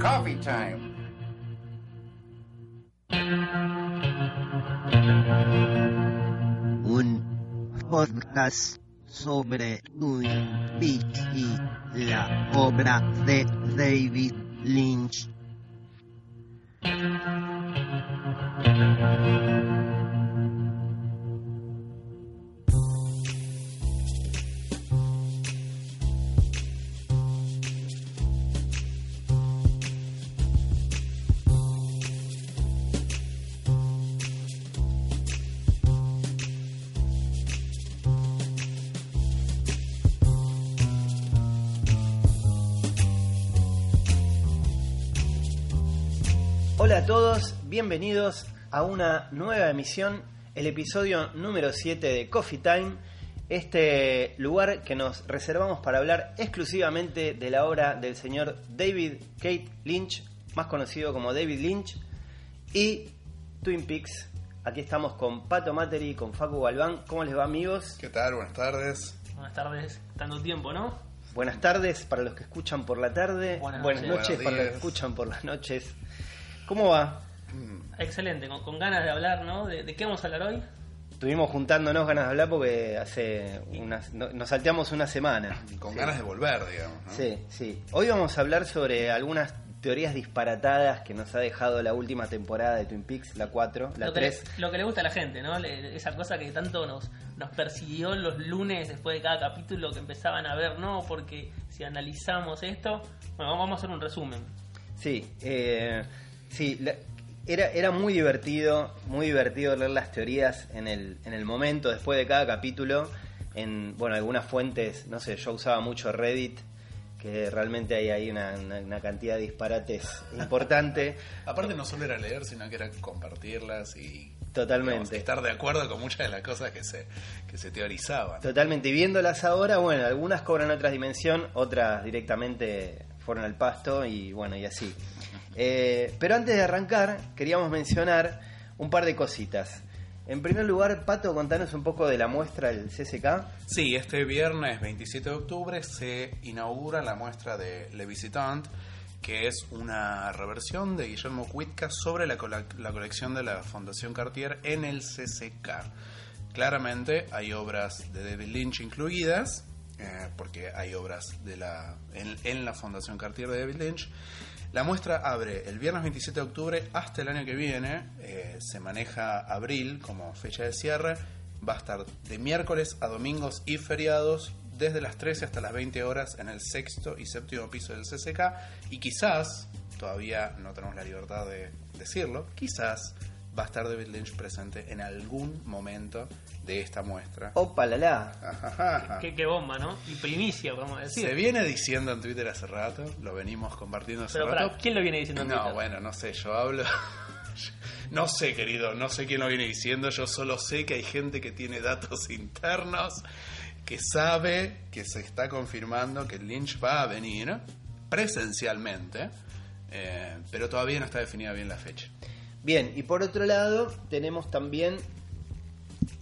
Coffee Time. un podcast sobre Twin Peaks y la obra de David Lynch. Bienvenidos a una nueva emisión, el episodio número 7 de Coffee Time, este lugar que nos reservamos para hablar exclusivamente de la obra del señor David Kate Lynch, más conocido como David Lynch, y Twin Peaks. Aquí estamos con Pato Materi, con Facu Galván. ¿Cómo les va amigos? ¿Qué tal? Buenas tardes. Buenas tardes, tanto tiempo, ¿no? Buenas tardes para los que escuchan por la tarde, Buenas buenas, noches. noches Buenos para los que escuchan por las noches. ¿Cómo va? Excelente, con, con ganas de hablar, ¿no? ¿De, de qué vamos a hablar hoy? Estuvimos juntándonos ganas de hablar porque hace unas, no- nos salteamos una semana. Con Sí. ganas de volver, digamos. ¿no? Sí, sí. Hoy vamos a hablar sobre algunas teorías disparatadas que nos ha dejado la última temporada de Twin Peaks, la 4, la lo, que 3. le, lo que le gusta a la gente, ¿no? Le- esa cosa que tanto nos, nos persiguió los lunes después de cada capítulo que empezaban a ver, ¿no? Porque si analizamos esto, bueno, vamos a hacer un resumen. Sí, eh, sí. la- era, era muy divertido, muy divertido leer las teorías en el, en el momento, después de cada capítulo. En, bueno, algunas fuentes, no sé, yo usaba mucho Reddit, que realmente hay ahí una, una- una cantidad de disparates importante. Aparte no solo era leer, sino que era compartirlas y Totalmente. digamos, estar de acuerdo con muchas de las cosas que se, que se teorizaban. Totalmente. Y viéndolas ahora, bueno, algunas cobran otra dimensión, otras directamente fueron al pasto y bueno, y así. Eh, pero antes de arrancar, queríamos mencionar un par de cositas. En primer lugar, Pato, contanos un poco de la muestra del CCK. Sí, este viernes 27 de octubre se inaugura la muestra de Le Visitant, que es una reversión de Guillermo Cuitca sobre la, colección de la Fundación Cartier en el CCK. Claramente hay obras de David Lynch incluidas, eh, porque hay obras de la, en, en la Fundación Cartier de David Lynch. La muestra abre el viernes 27 de octubre hasta el año que viene. eh, se maneja abril como fecha de cierre. Va a estar de miércoles a domingos y feriados desde las 13 hasta las 20 horas en el sexto y séptimo piso del CCK. Y quizás, todavía no tenemos la libertad de decirlo, quizás va a estar David Lynch presente en algún momento de esta muestra. Opa, la la. Qué, qué bomba, ¿no? Y primicia, podemos decir. Se viene diciendo en Twitter hace rato, lo venimos compartiendo hace Pero rato. ¿quién lo viene diciendo en No, Twitter? bueno, no sé, yo hablo. No sé, querido, no sé quién lo viene diciendo. Yo solo sé que hay gente que tiene datos internos, que sabe que se está confirmando que Lynch va a venir presencialmente, eh, pero todavía no está definida bien la fecha. Bien, y por otro lado, tenemos también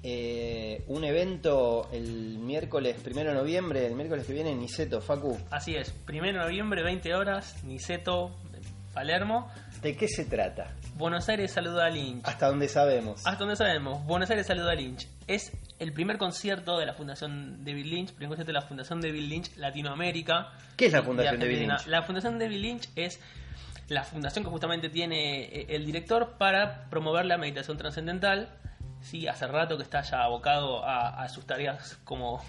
eh, un evento el miércoles primero de noviembre, el miércoles que viene en Niceto, Facu. Así es, primero de noviembre, 20 horas, Niceto, Palermo. ¿De qué se trata? Buenos Aires saluda a Lynch. Hasta donde sabemos. Hasta donde sabemos, Buenos Aires saluda a Lynch. Es el primer concierto de la Fundación David Lynch, primer concierto de la Fundación David Lynch Latinoamérica. ¿Qué es la Fundación David. Lynch? La Fundación David Lynch es la fundación que justamente tiene eh, el director para promover la meditación trascendental. Sí, hace rato que está ya abocado a, sus tareas como,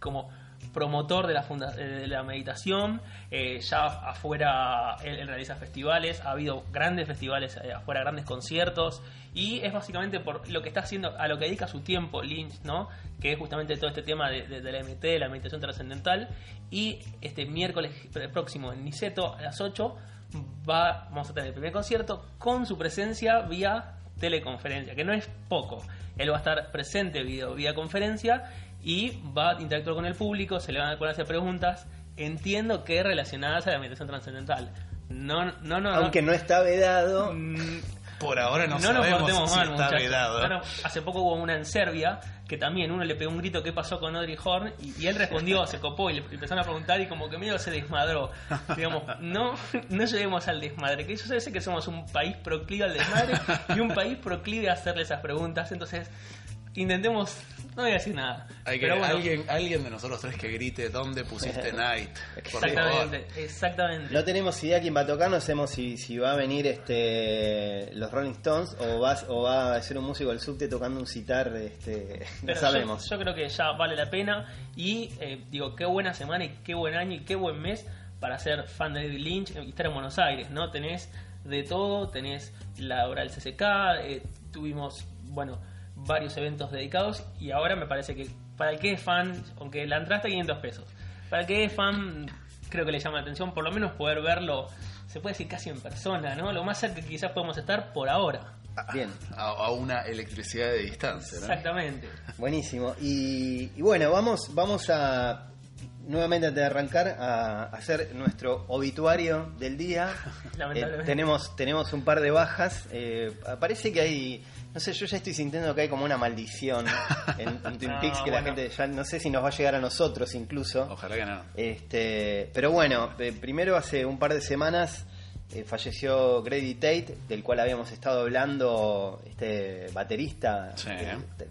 como promotor de la, funda- eh, de la meditación. Eh, ya afuera él, realiza festivales, ha habido grandes festivales eh, afuera, grandes conciertos. Y es básicamente por lo que está haciendo, a lo que dedica su tiempo Lynch, ¿no? Que es justamente todo este tema de la MT, de la meditación trascendental. Y este miércoles próximo en Niceto a las 8 va, vamos a tener el primer concierto con su presencia vía teleconferencia, que no es poco. Él va a estar presente vía, vía conferencia y va a interactuar con el público, se le van a poder hacer preguntas, entiendo que relacionadas a la meditación trascendental. No, no, no. Aunque no está vedado. Por ahora no, no nos sabemos si mal, está vedado. Hace poco hubo una en Serbia que también uno le pegó un grito qué pasó con Audrey Horn y, y él respondió, se copó y le empezaron a preguntar y como que medio se desmadró. Digamos, no, no lleguemos al desmadre, que yo sé que somos un país proclive al desmadre y un país proclive a hacerle esas preguntas, entonces intentemos, no voy a decir nada. Hay que pero bueno, alguien, alguien de nosotros tres que grite dónde pusiste Night. Exactamente, exactamente. No tenemos idea quién va a tocar, no sabemos si, si va a venir este los Rolling Stones o va, o va a ser un músico del subte tocando un citar, este, no sabemos. Yo, yo creo que ya vale la pena y eh, digo, qué buena semana y qué buen año y qué buen mes para ser fan de David Lynch y estar en Buenos Aires, ¿no? Tenés de todo, tenés la obra del CCK, eh, tuvimos, bueno, varios eventos dedicados y ahora me parece que para el que es fan, aunque la entrada está 500 pesos, para el que es fan creo que le llama la atención por lo menos poder verlo, se puede decir casi en persona, ¿no? Lo más cerca que quizás podemos estar por ahora. Bien, A, a una electricidad de distancia, ¿no? Exactamente. buenísimo. Y, y bueno, vamos, vamos a nuevamente antes de arrancar a hacer nuestro obituario del día. Lamentablemente. Eh, tenemos, tenemos un par de bajas. Eh, parece que hay, no sé, yo ya estoy sintiendo que hay como una maldición en, en Twin No, Peaks que la gente ya no sé si nos va a llegar a nosotros incluso. Ojalá que no. Este, pero bueno, eh, primero hace un par de semanas eh, falleció Grady Tate, del cual habíamos estado hablando, este baterista Sí. que,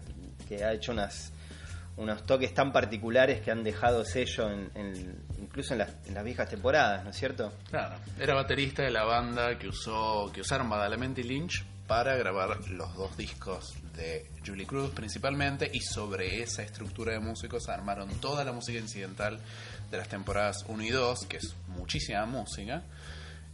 que ha hecho unas unos toques tan particulares que han dejado sello en, incluso en las, viejas temporadas, ¿no es cierto? Claro, era baterista de la banda que usó que usaron Badalamenti Lynch para grabar los dos discos de Julie Cruz principalmente y sobre esa estructura de músicos armaron toda la música incidental de las temporadas 1 y 2, que es muchísima música.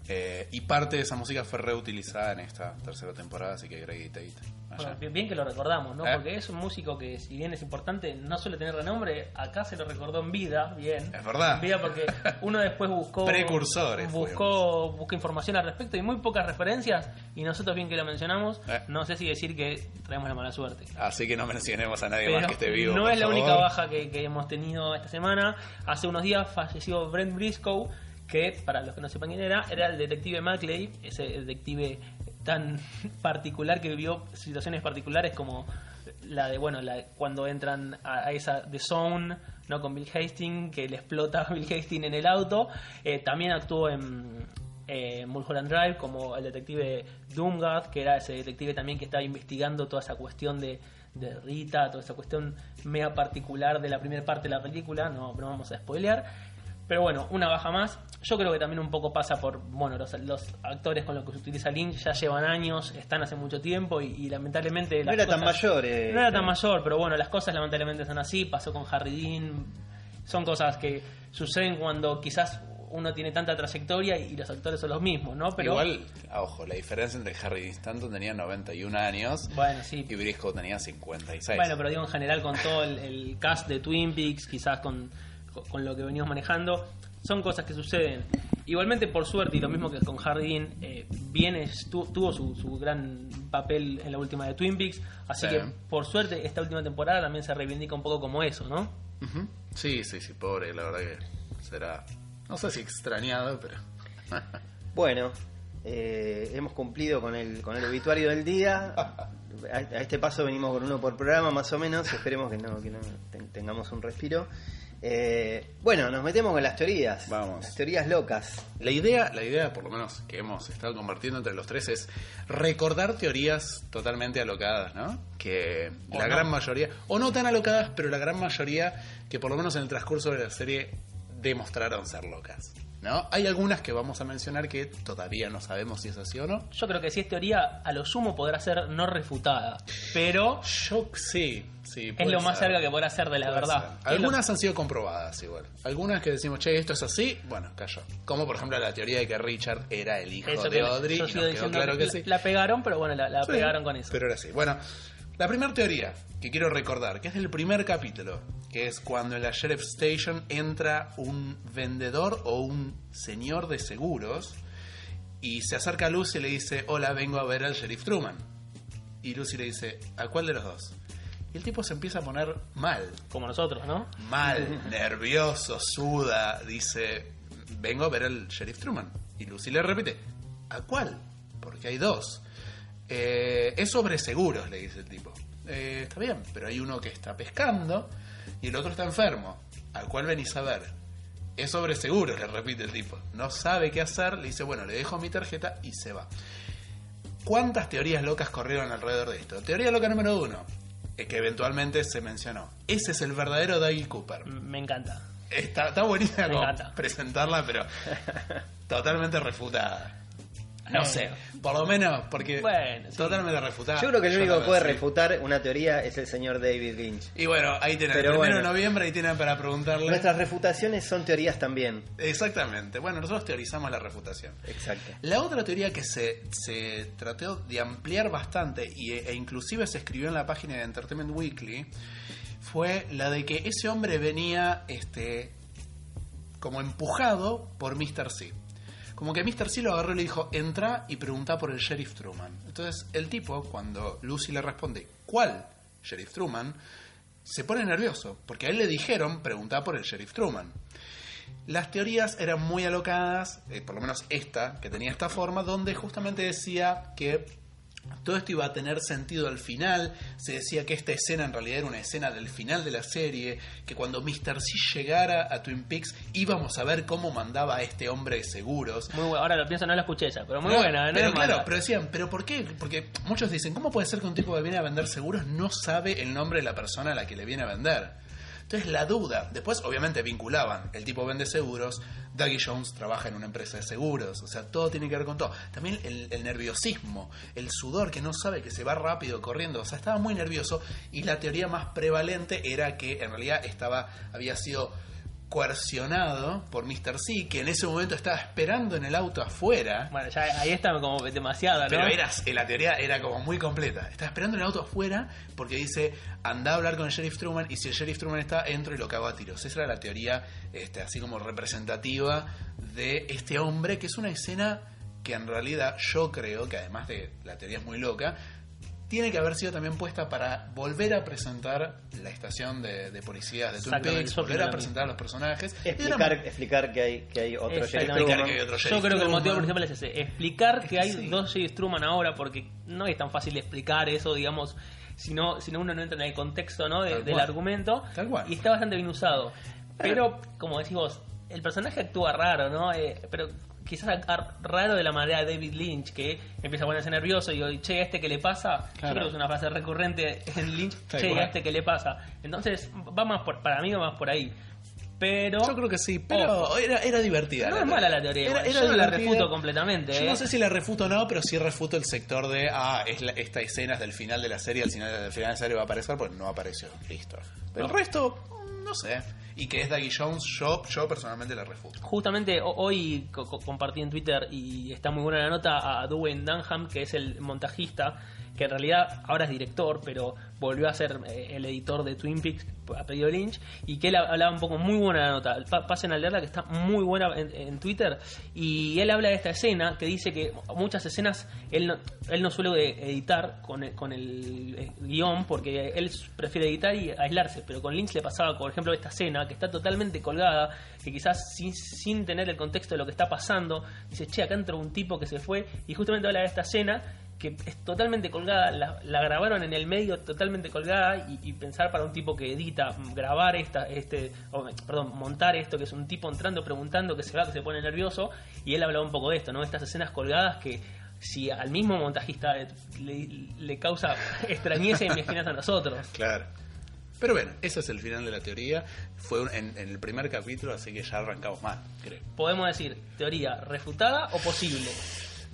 eh, y parte de esa música fue reutilizada en esta tercera temporada, así que Grady Tate. Bueno, bien, que lo recordamos, ¿no? ¿Eh? Porque es un músico que, si bien es importante, no suele tener renombre. Acá se lo recordó en vida, bien. Es verdad. En vida porque uno después buscó. Precursores Buscó, buscó información al respecto y muy pocas referencias. Y nosotros, bien que lo mencionamos, ¿Eh? no sé si decir que traemos la mala suerte. Así que no mencionemos a nadie Pero más que esté vivo. no es la favor. única baja que, que hemos tenido esta semana. Hace unos días falleció Brent Briscoe, que para los que no sepan quién era, era el detective Maclay, ese detective tan particular que vivió situaciones particulares como la de, bueno, la, cuando entran a, esa The Zone, ¿no? Con Bill Hastings, que le explota a Bill Hastings en el auto. Eh, también actuó en eh, Mulholland Drive como el detective Doomguard, que era ese detective también que estaba investigando toda esa cuestión de, de Rita, toda esa cuestión mega particular de la primera parte de la película, no, no vamos a spoilear. Pero bueno, una baja más. Yo creo que también un poco pasa por, bueno, los, los actores con los que se utiliza Lynch ya llevan años, están hace mucho tiempo y, y lamentablemente... No las era tan mayor. eh, no era tan mayor, pero bueno, las cosas lamentablemente son así. Pasó con Harry Dean. Son cosas que suceden cuando quizás uno tiene tanta trayectoria y los actores son los mismos, ¿no? Pero Igual, ah, ojo, la diferencia entre Harry Dean Stanton tenía 91 años bueno, sí. y Briscoe tenía 56. Bueno, pero digo en general con todo el, el cast de Twin Peaks, quizás con, con, lo que venimos manejando, son cosas que suceden. Igualmente, por suerte, y lo mismo que con Harry Dean, eh, viene, tu- tuvo su, su gran papel en la última de Twin Peaks, así Sí. que por suerte esta última temporada también se reivindica un poco como eso, ¿no? Sí, sí, sí, pobre, la verdad que será, no sé si extrañado, pero... Bueno, eh, hemos cumplido con el, con el obituario del día. A, a este paso venimos con uno por programa, más o menos. Esperemos que no, que no ten- tengamos un respiro. Eh, bueno, nos metemos con las teorías. Vamos. Las teorías locas. La idea, la idea, por lo menos que hemos estado compartiendo entre los tres, es recordar teorías totalmente alocadas, ¿no? Que O la no. gran mayoría, o no tan alocadas, pero la gran mayoría que por lo menos en el transcurso de la serie demostraron ser locas, ¿no? Hay algunas que vamos a mencionar que todavía no sabemos si es así o no. Yo creo que si es teoría, a lo sumo podrá ser no refutada, pero Yo sí, sí. es lo más ser. cerca que podrá ser de la Puede verdad. ser. Es lo- Algunas han sido comprobadas igual. Algunas que decimos, che, esto es así, bueno, cayó. Como por ejemplo la teoría de que Richard era el hijo eso de Audrey. yo y nos quedó claro que la- sí. La pegaron, pero bueno, la, la Sí, pegaron con eso. Pero era así. Bueno, la primera teoría que quiero recordar, que es del primer capítulo, que es cuando en la Sheriff Station entra un vendedor o un señor de seguros y se acerca a Lucy y le dice, hola, vengo a ver al sheriff Truman. Y Lucy le dice, ¿a cuál de los dos? Y el tipo se empieza a poner mal, Como nosotros, ¿no? mal, nervioso, suda, dice, vengo a ver al sheriff Truman. Y Lucy le repite, ¿a cuál? Porque hay dos. Eh, es sobre seguros, le dice el tipo. Eh, está bien, pero hay uno que está pescando y el otro está enfermo, al cual venís a ver. Es sobre seguros, le repite el tipo. No sabe qué hacer, le dice, bueno, le dejo mi tarjeta y se va. ¿Cuántas teorías locas corrieron alrededor de esto? Teoría loca número uno, eh, que eventualmente se mencionó. Ese es el verdadero Dougie Cooper. M- Me encanta. Está, está encanta. presentarla, pero totalmente refutada. No sé, por lo menos, porque Bueno, sí. totalmente refutada. Yo creo que el Yo único que puede sí. refutar una teoría es el señor David Lynch. Y bueno, ahí tienen, Pero el primero de noviembre, ahí tienen para preguntarle. Nuestras refutaciones son teorías también. Exactamente. Bueno, nosotros teorizamos la refutación. Exacto. La otra teoría que se, se trató de ampliar bastante y, e inclusive se escribió en la página de Entertainment Weekly fue la de que ese hombre venía este como empujado por Mr. C. Como que Mr. C lo agarró y le dijo, entra y pregunta por el sheriff Truman. Entonces el tipo, cuando Lucy le responde, ¿cuál sheriff Truman? Se pone nervioso, porque a él le dijeron, pregunta por el sheriff Truman. Las teorías eran muy alocadas, eh, por lo menos esta, que tenía esta forma, donde justamente decía que todo esto iba a tener sentido al final. Se decía que esta escena en realidad era una escena del final de la serie, que cuando Mr. C llegara a Twin Peaks íbamos a ver cómo mandaba a este hombre de seguros. Muy buena. Ahora lo pienso, no la escuché esa, pero muy No, buena. No pero claro, mala. pero decían, ¿pero por qué? Porque muchos dicen, ¿cómo puede ser que un tipo que viene a vender seguros no sabe el nombre de la persona a la que le viene a vender? Entonces la duda, después obviamente vinculaban, el tipo vende seguros, Dougie Jones trabaja en una empresa de seguros, o sea, todo tiene que ver con todo. También el, el nerviosismo, el sudor que no sabe que se va rápido corriendo, o sea, estaba muy nervioso y la teoría más prevalente era que en realidad estaba, había sido coercionado por Mr. C, que en ese momento estaba esperando en el auto afuera. Bueno, ya ahí está como demasiada, ¿no? Pero era, la teoría era como muy completa. Estaba esperando en el auto afuera porque dice, anda a hablar con el sheriff Truman y si el sheriff Truman está, entro y lo cago a tiros. Esa era la teoría este, así como representativa de este hombre, que es una escena que en realidad yo creo que además de la teoría es muy loca, tiene que haber sido también puesta para volver a presentar la estación de, de policías de Twin Peaks, volver a presentar a los personajes. Explicar, que hay, que hay otro sheriff Exactamente. Truman. que hay otro Yo creo que el motivo principal es ese, explicar que hay sí. dos Sheriff Truman ahora, porque no es tan fácil explicar eso, digamos, si no, si no uno no entra en el contexto ¿no? de- del argumento. Tal cual. Y está bastante bien usado. Pero, como decís vos, el personaje actúa raro, ¿no? Eh, pero quizás raro de la manera de David Lynch, que empieza a ponerse nervioso y digo, che, ¿a este qué le pasa? Yo Claro. creo que es una frase recurrente en Lynch, che. ¿a este qué le pasa? Entonces, va más por, para mí va más por ahí. Pero... Yo creo que sí, pero era, era divertida. No es mala la teoría, Era, yo no la refuto completamente. Yo ¿eh? no sé si la refuto o no, pero sí refuto el sector de, ah, es la- esta escena es del final de la serie, al final del final de la serie va a aparecer, pues no apareció, listo. Pero el resto, no sé. Y que es Dougie Jones, yo, personalmente la refuto. Justamente ho- hoy co- compartí en Twitter y está muy buena la nota a Dwayne Dunham, que es el montajista, que en realidad ahora es director, pero volvió a ser eh, el editor de Twin Peaks a pedido Lynch, y que él hablaba un poco, muy buena nota, Pa- pasen a leerla que está muy buena en, Twitter, y él habla de esta escena, que dice que muchas escenas él no, él no suele editar con el, con el eh, guion, porque él prefiere editar y aislarse, pero con Lynch le pasaba, por ejemplo, esta escena, que está totalmente colgada, que quizás sin, sin tener el contexto de lo que está pasando, dice, che, acá entró un tipo que se fue, y justamente habla de esta escena, que es totalmente colgada, la, la grabaron en el medio totalmente colgada y, y pensar para un tipo que edita, mm, grabar esta, este, o, perdón, montar esto, que es un tipo entrando preguntando que se va, que se pone nervioso, y él hablaba un poco de esto, ¿no? Estas escenas colgadas que si al mismo montajista le, le causa extrañeza, imagínate a nosotros. Claro. Pero bueno, ese es el final de la teoría. Fue un- en, en el primer capítulo, así que ya arrancamos mal, creo. Podemos decir, teoría refutada o posible.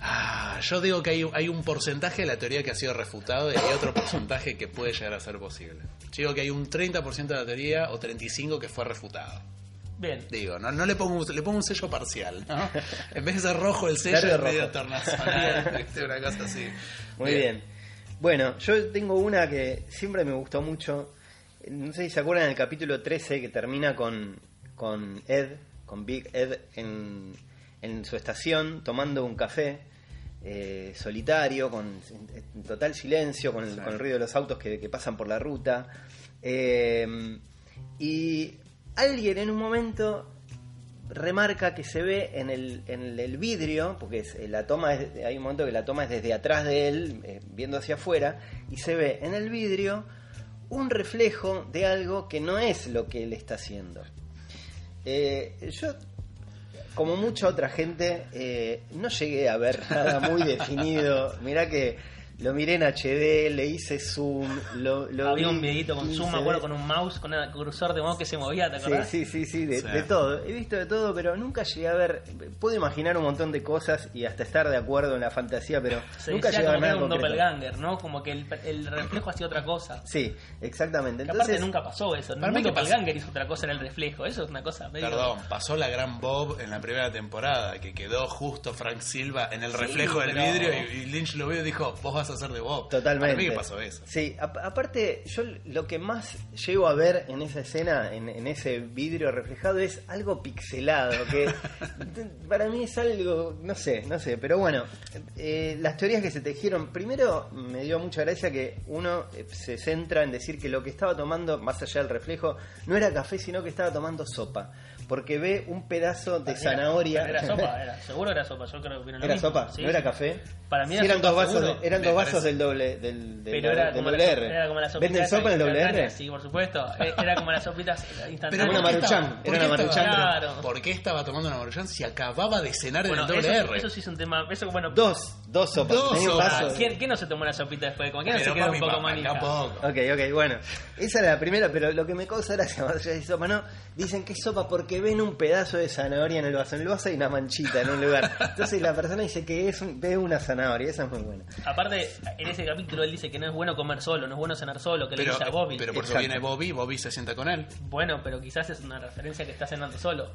Ah, yo digo que hay, hay un porcentaje de la teoría que ha sido refutado y hay otro porcentaje que puede llegar a ser posible. Yo digo que hay un 30% de la teoría o 35% que fue refutado. Bien. Digo, no, no le pongo un, le pongo un sello parcial, ¿no? En vez de ser rojo el sello es medio ¿viste? una cosa así. Muy bien. Bueno, yo tengo una que siempre me gustó mucho. No sé si se acuerdan del capítulo 13 que termina con, con Ed, con Big Ed en, en su estación tomando un café eh, solitario, con en total silencio, con el, Sí. con el ruido de los autos que, que pasan por la ruta. Eh, y alguien en un momento remarca que se ve en el, en el vidrio, porque es, eh, la toma es- hay un momento que la toma es desde atrás de él, eh, viendo hacia afuera, y se ve en el vidrio un reflejo de algo que no es lo que él está haciendo. Eh, yo, como mucha otra gente, eh, no llegué a ver nada muy definido. Mirá que lo miré en HD, le hice zoom, lo, lo Había vi un videito con 15 zoom, me acuerdo, con un mouse, con un cursor de mouse que se movía, ¿te Sí, acordás? sí, sí, sí, de, Sí. de todo. He visto de todo, pero nunca llegué a ver. Puedo imaginar un montón de cosas y hasta estar de acuerdo en la fantasía, pero Se nunca llegué a ver nada era un concreto. doppelganger, ¿no? Como que el, el reflejo hacía otra cosa. Sí, exactamente. Que Entonces, aparte nunca pasó eso. Para mí que pasó. doppelganger hizo otra cosa en el reflejo. Eso es una cosa medio... Perdón, pasó la gran Bob en la primera temporada, que quedó justo Frank Silva en el Sí, reflejo del pero- vidrio y, y Lynch lo vio y dijo, vos vas a ser de Bob. Totalmente. Para mí que pasó eso. Sí, ap- aparte, yo lo que más llego a ver en esa escena, en, en ese vidrio reflejado, es algo pixelado, que para mí es algo, no sé, no sé, pero bueno, eh, las teorías que se tejieron, primero me dio mucha gracia que uno eh, se centra en decir que lo que estaba tomando, más allá del reflejo, no era café, sino que estaba tomando sopa, porque ve un pedazo de Era- zanahoria. Era, sopa, era, seguro era sopa. Yo creo que vino lo ¿Era mismo. sopa? Sí, ¿No era sí. café? Para mí Sí, era eran sopa, dos vasos, seguro. eran dos parece. vasos del doble del, del, Pero era del como, doble R. era como la sopita ¿Venden sopa en el doble R? Sí, por supuesto. Eh, Era como las sopitas instantáneas. Era una ¿por qué Maruchan, era una Maruchan. Claro. ¿Por qué estaba tomando una Maruchan si acababa de cenar Bueno, en el eso, doble sí- R? eso sí es un tema. Eso, bueno, Dos, dos sopas. Dos sopas. vaso. ¿quién, quién no se tomó una sopita después? Como, ¿Quién no Pero se quedó un poco manija? tampoco. Ok, ok, bueno. Esa era la primera, pero lo que me causa gracia más allá de sopa, ¿no? Dicen que es sopa porque ven un pedazo de zanahoria en el vaso. En el vaso hay una manchita en un lugar. Entonces la persona dice que es un- ve una zanahoria. Esa es muy buena. Aparte, en ese capítulo él dice que no es bueno comer solo, no es bueno cenar solo, que le dice a Bobby. pero por eso viene Bobby, Bobby se sienta con él. Bueno, pero quizás es una referencia que está cenando solo.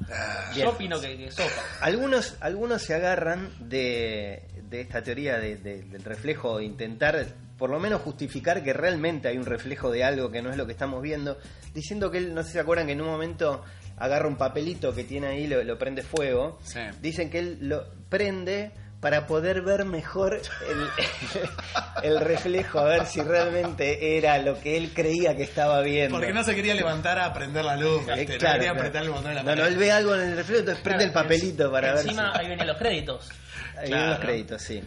Bien. Yo opino que, que sopa. Algunos, algunos se agarran de, de esta teoría de- de- del reflejo, de intentar por lo menos justificar que realmente hay un reflejo de algo que no es lo que estamos viendo, diciendo que él, no sé si se acuerdan que en un momento agarra un papelito que tiene ahí, lo, lo prende fuego, Sí. dicen que él lo prende para poder ver mejor el, el reflejo, a ver si realmente era lo que él creía que estaba viendo. Porque no se quería levantar a prender la luz, Eh, ¿viste? no claro, quería claro. apretar el botón de la No, no, él ve algo en el reflejo, entonces prende el Claro, papelito para ver Encima si... ahí vienen los créditos. Ahí Claro. vienen los créditos, sí.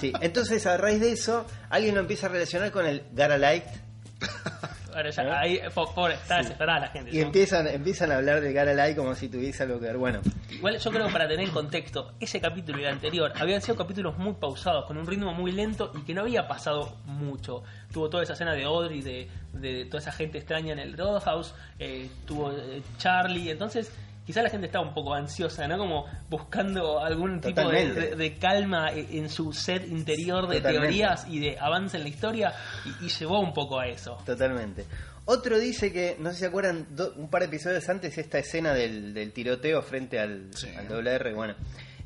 sí. Entonces, a raíz de eso, alguien lo empieza a relacionar con el Gara Light Ahora ya, ¿Eh? ahí, está desesperada la gente. y ¿no? empiezan, empiezan a hablar de Gara Light como si tuviese algo que ver. Bueno, Igual yo creo que para tener en contexto, ese capítulo y el anterior habían sido capítulos muy pausados, con un ritmo muy lento y que no había pasado mucho. Tuvo toda esa escena de Audrey, de, de toda esa gente extraña en el Roadhouse, eh, tuvo eh, Charlie, entonces quizá la gente estaba un poco ansiosa, ¿no? Como buscando algún tipo de, Totalmente. de- de calma e- en su set interior de Totalmente. teorías y de avance en la historia y, y llevó un poco a eso. totalmente. Otro dice que, no sé si se acuerdan, do- un par de episodios antes, esta escena del, del tiroteo frente al, Sí. al WR, bueno.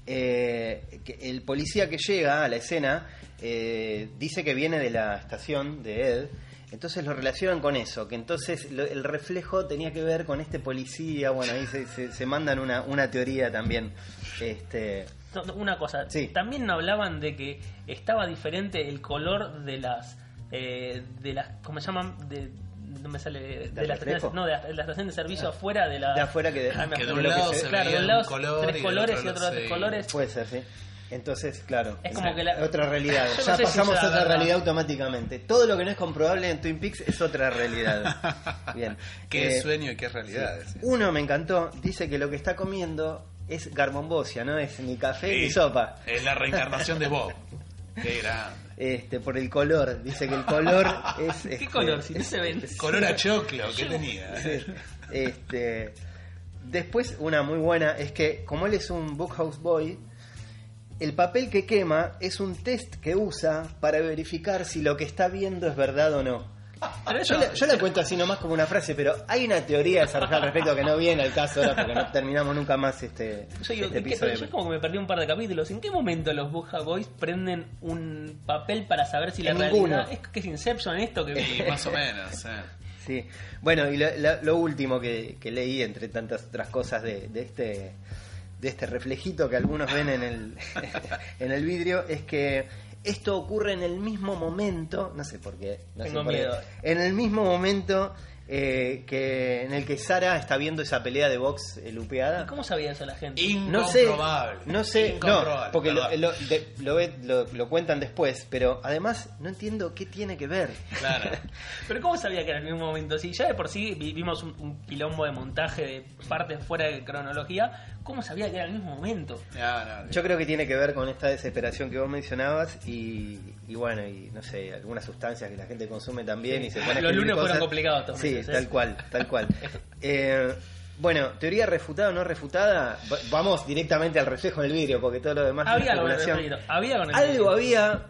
eh, que el policía que llega a la escena eh, dice que viene de la estación de Ed, entonces lo relacionan con eso, que entonces lo- el reflejo tenía que ver con este policía, bueno, ahí se, se- se mandan una, una teoría también. Este, No, no, Una cosa, Sí. también hablaban de que estaba diferente el color de las, eh, de las, ¿cómo se llaman? De, no me sale, de, ¿Del la, reflejo? no, de la, de la estación de servicio afuera de la... de afuera que de- Ah, me Que de acuerdo un lo lado se- se claro, de veía un lado un color y tres colores otro y otro lado tres colores. Puede ser, sí. Entonces, claro. Es como que la- otra realidad. Yo no ya sé si pasamos será a otra verdad. realidad automáticamente. Todo lo que no es comprobable en Twin Peaks es otra realidad. Bien. Qué Eh, sueño y qué realidad. sí. Uno me encantó. Dice que lo que está comiendo es garbombosia, no es ni café ni Sí, sopa. Es la reencarnación de Bob. Qué grande. Este, por el color. Dice que el color es. ¿Qué este, color? Si no se ven. Color a choclo, ¿qué tenía? Sí. Este, después, una muy buena es que, como él es un Bookhouse Boy, el papel que quema es un test que usa para verificar si lo que está viendo es verdad o no. Yo la, yo la cuento así nomás como una frase, pero hay una teoría desarrollada al respecto que no viene al caso ahora porque no terminamos nunca más este, Yo, digo, este ¿en qué- episodio. yo como que me perdí un par de capítulos. ¿En qué momento los Buja Boys prenden un papel para saber si la En realidad ninguno. es que es Inception esto que Y más o menos. eh. Sí. Bueno, y lo, lo- lo último que, que leí, entre tantas otras cosas de, de este de este reflejito que algunos ven en el, en el vidrio, es que esto ocurre en el mismo momento, no sé por qué, no sé Tengo qué, miedo. en el mismo momento eh, que en el que Sara está viendo esa pelea de box eh, lupeada. ¿Y ¿Cómo sabía eso la gente? No sé, Incomprobable. no sé, no, porque lo, perdón. lo- de- lo ve- lo- lo cuentan después, pero además no entiendo qué tiene que ver. Claro. Pero ¿cómo sabía que era el mismo momento? Si ya de por sí vi- vimos un, un quilombo de montaje de partes fuera de cronología, ¿cómo sabía que era el mismo momento? No, no, Yo creo que tiene que ver con esta desesperación que vos mencionabas y, y bueno, y no sé, algunas sustancias que la gente consume también y se pone Los lunes fueron complicados estos Sí, meses, ¿eh? tal cual, tal cual. Eh, bueno, teoría refutada o no refutada, Va- vamos directamente al reflejo en el vidrio porque todo lo demás Había con el había con el Algo había,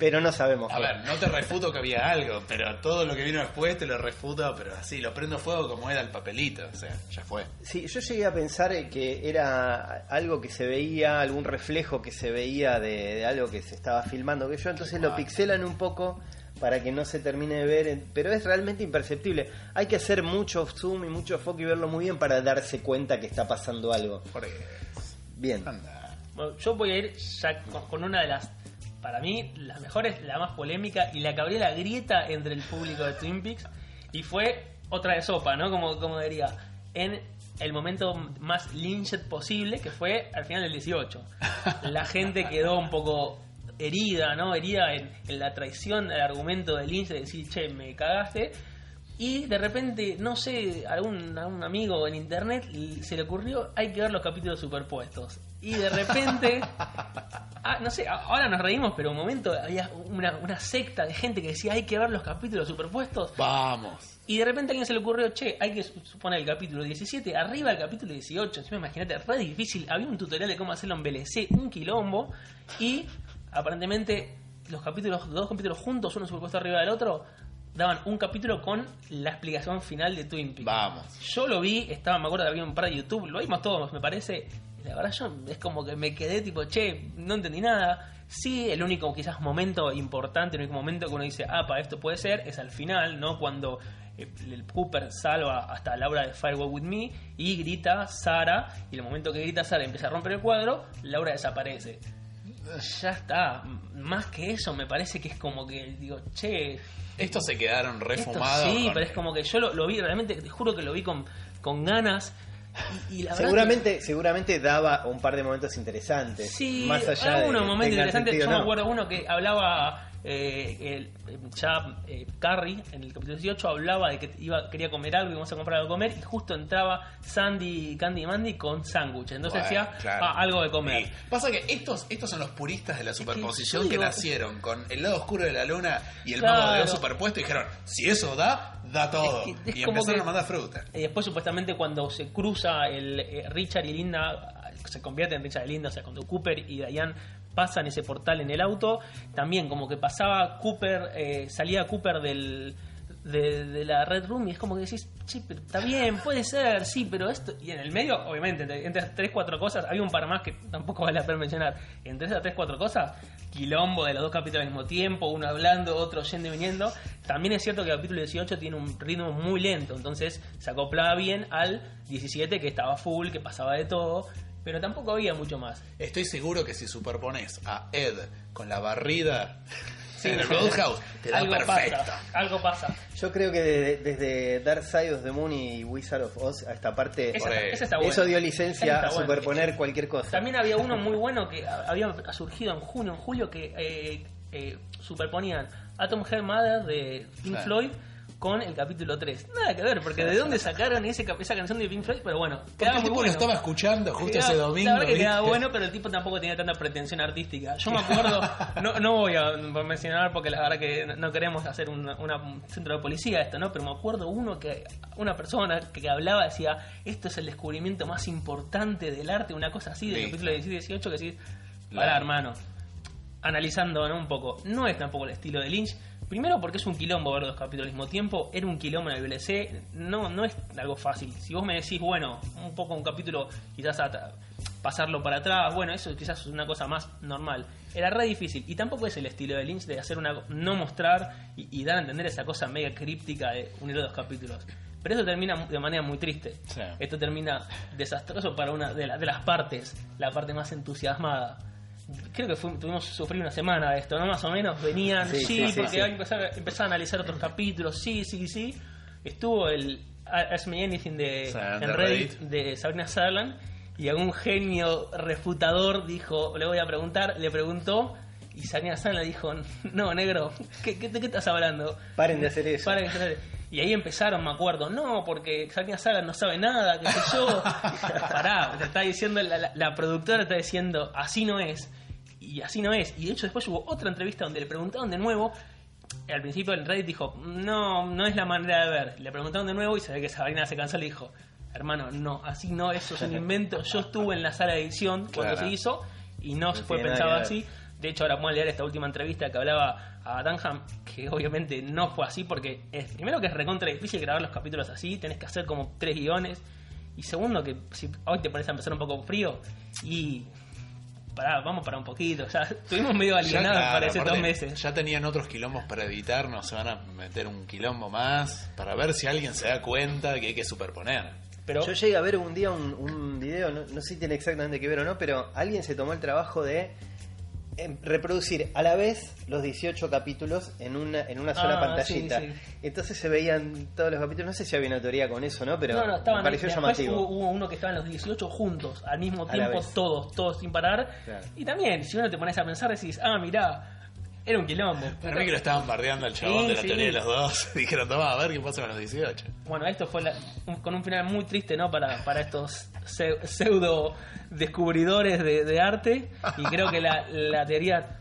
pero no sabemos. A ver, no te refuto que había algo, pero todo lo que vino después te lo refuto, pero así, lo prendo fuego como era el papelito, o sea, ya fue. Sí, yo llegué a pensar que era algo que se veía, algún reflejo que se veía de, de algo que se estaba filmando, que yo entonces lo Ah. pixelan un poco para que no se termine de ver, en- pero es realmente imperceptible. Hay que hacer mucho zoom y mucho foco y verlo muy bien para darse cuenta que está pasando algo. Por eso. Bien. Anda. Bueno, yo voy a ir ya con, con una de las, para mí, las mejores, la más polémica y la que abrió la grieta entre el público de Twin Peaks y fue otra de sopa, ¿no? Como, como diría, en el momento más lynched posible, que fue al final del 18. La gente quedó un poco herida, ¿no? Herida en, la traición del argumento de Lynch de decir, che, me cagaste. Y de repente, no sé, algún, algún amigo en internet se le ocurrió, hay que ver los capítulos superpuestos. Y de repente, ah, no sé, ahora nos reímos, pero un momento había una, una secta de gente que decía, hay que ver los capítulos superpuestos. Vamos. Y de repente a alguien se le ocurrió, che, hay que su- suponer el capítulo 17, arriba del capítulo 18. Encima, imagínate, re difícil. Había un tutorial de cómo hacerlo en VLC, un quilombo. Y aparentemente, los capítulos, los dos capítulos juntos, uno superpuesto arriba del otro, daban un capítulo con la explicación final de Twin Peaks. Vamos. Yo lo vi, estaba, me acuerdo que había un par de YouTube, lo vimos todos, me parece. La verdad, yo es como que me quedé tipo, che, no entendí nada. Sí, el único quizás momento importante, el único momento que uno dice, ah, para esto puede ser, es al final, ¿no? Cuando eh, el Cooper salva hasta Laura de Firewall With Me y grita Sara, y el momento que grita Sara y empieza a romper el cuadro, Laura desaparece. Ya está, más que eso me parece que es como que digo, che, Estos se quedaron refumados. sí, con- pero es como que yo lo, lo vi realmente, te juro que lo vi con, con ganas. Y, y la verdad Seguramente, seguramente daba un par de momentos interesantes. sí, más allá de algunos que momentos interesantes. sentido Yo o me no. acuerdo uno que hablaba. Eh, el- ya eh, Carrie en el capítulo 18 hablaba de que iba quería comer algo y íbamos a comprar algo a comer y justo entraba Sandy, Candy y Mandy con sándwich entonces Bueno, claro. "Ah, algo de comer Sí. Pasa que estos, estos son los puristas de la superposición que nacieron con el lado oscuro de la luna y el Claro. mago de Oz superpuesto y dijeron, si eso da, da todo. Es que- es y empezaron que- a mandar fruta. Y después supuestamente cuando se cruza el eh, Richard y Linda, se convierte en Richard y Linda, o sea, cuando Cooper y Diane pasan ese portal en el auto, también como que pasaba Cooper, eh, salía Cooper del... De, la Red Room y es como que decís, che, pero está bien, puede ser, sí, pero esto. Y en el medio, obviamente, entre, entre tres, cuatro cosas, había un par más que tampoco vale la pena mencionar. Entre esas tres, cuatro cosas, quilombo de los dos capítulos al mismo tiempo, uno hablando, otro yendo y viniendo. También es cierto que el capítulo 18 tiene un ritmo muy lento, entonces se acoplaba bien al 17 que estaba full, que pasaba de todo, pero tampoco había mucho más. Estoy seguro que si superpones a Ed con la barrida en el Roadhouse, te da algo perfecto. pasa, algo pasa. Yo creo que de- desde Dark Side of the Moon y Wizard of Oz a esta parte, Esa, Por ahí. esa está buena. eso dio licencia está a buena. superponer cualquier cosa. También había uno muy bueno que había surgido en junio, en julio, que eh, eh, superponían Atom Heart Mother de Pink Claro. Floyd con el capítulo 3. Nada que ver, porque de dónde sacaron ese, esa canción de Pink Floyd, pero bueno, quedaba el muy tipo bueno. lo estaba escuchando justo Quedaba- ese domingo. La verdad que quedaba ¿viste? bueno, pero el tipo tampoco tenía tanta pretensión artística. Yo me acuerdo, no, no voy a mencionar porque la verdad que no queremos hacer un centro de policía esto, ¿no? Pero me acuerdo uno que, una persona que hablaba decía, esto es el descubrimiento más importante del arte, una cosa así, del capítulo 17 18 que decís, para hermano. Analizando ¿no? un poco, no es tampoco el estilo de Lynch. Primero porque es un quilombo ver dos capítulos al mismo tiempo, era un quilombo en el VLC, no, no es algo fácil. Si vos me decís, bueno, un poco un capítulo, quizás pasarlo para atrás, bueno, eso quizás es una cosa más normal. Era re difícil. Y tampoco es el estilo de Lynch de hacer una no mostrar y, y dar a entender esa cosa mega críptica de unir los dos capítulos. Pero eso termina de manera muy triste. Sí. Esto termina desastroso para una de, la- de las partes, la parte más entusiasmada. Creo que fue- tuvimos que sufrir una semana de esto, ¿no? Más o menos venían, Sí, sí, sí, porque sí. empezar, empezar a analizar otros capítulos, sí, sí, sí. estuvo el Ask Me Anything de, Sí, en de Reddit, Reddit. de Sabrina Sutherland y algún genio refutador dijo, le voy a preguntar, le preguntó y Sabrina Sutherland dijo, no, negro, ¿qué, qué, de qué estás hablando? Paren de hacer eso. Paren de hacer eso". Y ahí empezaron, me acuerdo, no, porque Sabrina Sutherland no sabe nada, qué sé yo. Pará, te está diciendo, la, la- la productora está diciendo, así no es. Y así no es. Y de hecho después hubo otra entrevista donde le preguntaron de nuevo al principio el Reddit dijo, no, no es la manera de ver. Le preguntaron de nuevo y se ve que Sabrina se cansó y le dijo, hermano, no, así no, eso es un invento. Yo estuve en la sala de edición cuando Claro. se hizo y no, se fue pensado así. De hecho, ahora vamos a leer esta última entrevista que hablaba a Dunham, que obviamente no fue así porque es, primero que es recontra difícil grabar los capítulos así, tenés que hacer como tres guiones. Y segundo que si hoy te pones a empezar un poco frío y... Pará, vamos para un poquito. Ya estuvimos medio Ya, alienados claro, para esos dos meses. Ya tenían otros quilombos para editar, nos se van a meter un quilombo más para ver si alguien se da cuenta que hay que superponer. Pero Yo llegué a ver un día un, un video, no, no sé si tiene exactamente que ver o no, pero alguien se tomó el trabajo de reproducir a la vez los 18 capítulos en una, en una sola Ah, pantallita. sí, sí. Entonces se veían todos los capítulos, no sé si había una teoría con eso, ¿no? Pero no, no, estaban me pareció llamativo. Hubo, hubo uno que estaban los 18 juntos, al mismo tiempo, todos, todos sin parar. Claro. Y también, si uno te pones a pensar, decís, ah, mirá, era un quilombo. Para mí que lo estaban bardeando al chabón Sí, de la sí. teoría de los dos. Dijeron, toma, a ver qué pasa con los 18. Bueno, esto fue la- un- con un final muy triste, ¿no? Para, para estos pseu- pseudo descubridores de, de arte. Y creo que la, la teoría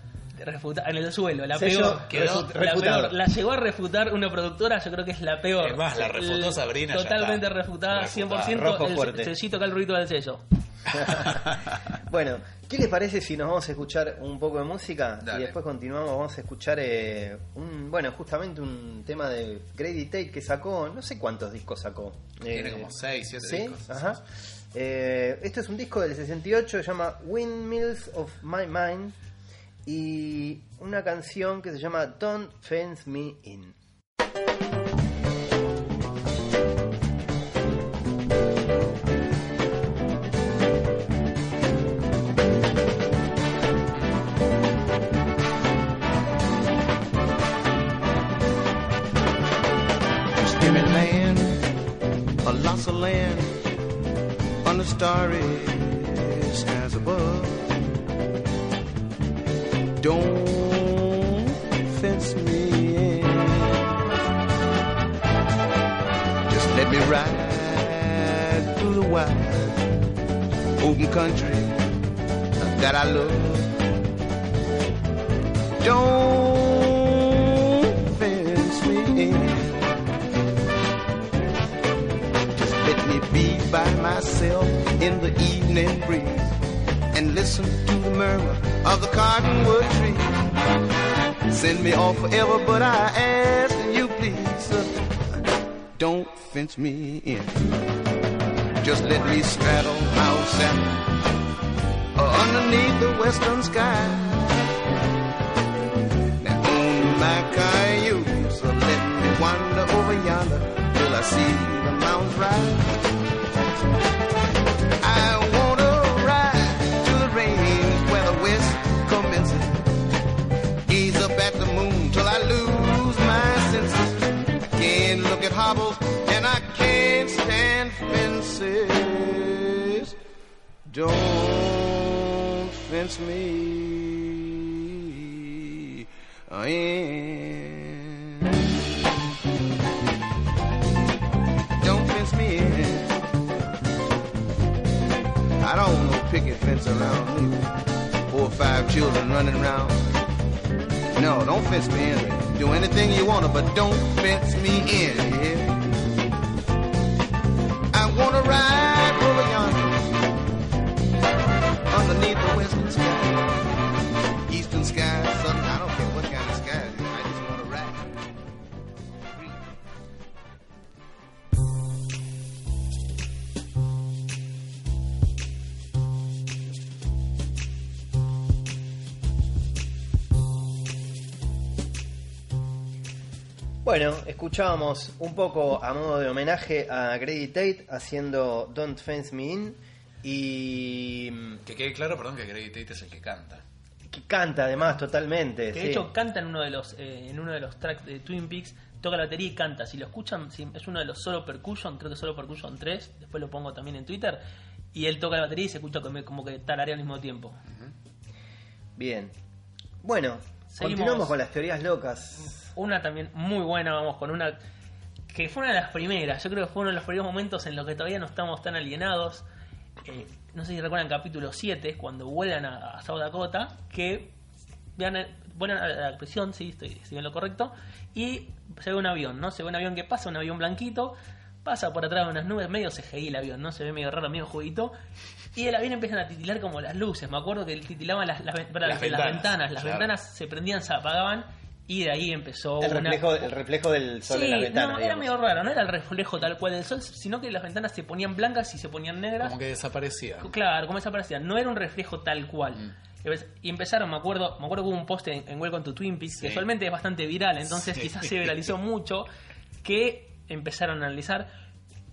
refuta en el suelo, la Sello peor, quedó la peor. La llegó a refutar una productora, yo creo que es la peor. Es más, la refutó Sabrina, ya Totalmente está. refutada, Refutada. 100%. Rojo el fuerte. sellito acá el ruido del sello. bueno, ¿qué les parece si nos vamos a escuchar un poco de música Dale. y después continuamos? Vamos a escuchar eh, un, bueno, justamente un tema de Grady Tate que sacó, no sé cuántos discos sacó. Tiene Eh, como 6, 7 ¿Sí? discos. Ajá. Eh, este es un disco del 68, se llama Windmills of My Mind y una canción que se llama Don't Fence Me In. Starry skies above. Don't fence me in. Just let me ride through the wide, open country that I love. Don't by myself in the evening breeze and listen to the murmur of the cottonwood tree. Send me off forever, but I ask you please, don't fence me in. Just let me straddle Mount Saturn uh, underneath the western sky. Don't fence me in. Don't fence me in. I don't want no picket fence around me. Four or five children running around. No, don't fence me in. Do anything you want to, but don't fence me in. Yeah. I wanna ride Bueno, escuchábamos un poco a modo de homenaje a Grady Tate haciendo Don't Fence Me In y... Que quede claro, perdón, que Greg Tate es el que canta. Que canta además totalmente. Que sí. de hecho canta en uno de los eh, en uno de los tracks de Twin Peaks, toca la batería y canta. Si lo escuchan, si- es uno de los solo percussion, creo que solo percussion 3, después lo pongo también en Twitter. Y él toca la batería y se escucha como, como que tararea al mismo tiempo. Bien. Bueno, Seguimos. continuamos con las teorías locas. Una también muy buena, vamos, con una que fue una de las primeras. Yo creo que fue uno de los primeros momentos en los que todavía no estamos tan alienados. Eh, no sé si recuerdan capítulo 7, cuando vuelan a, a South Dakota, que vuelan a la prisión, sí, estoy, en lo correcto, y se ve un avión, ¿no? Se ve un avión que pasa, un avión blanquito, pasa por atrás de unas nubes, medio CGI el avión, ¿no? Se ve medio raro, medio juguito, y el avión empiezan a titilar como las luces. Me acuerdo que titilaban las, las, ven- Las las ventanas, ventanas, las claro. ventanas se prendían, se apagaban, y de ahí empezó El una- reflejo, el reflejo del sol Sí, en la ventana. no, era digamos. medio raro, no era el reflejo tal cual del sol, sino que las ventanas se ponían blancas y se ponían negras. Como que desaparecía. Claro, como desaparecían. No era un reflejo tal cual. Mm. Y empezaron, me acuerdo, me acuerdo que hubo un post en, en Welcome to Twin Peaks, que usualmente es bastante viral, entonces Sí. quizás se viralizó mucho, que empezaron a analizar.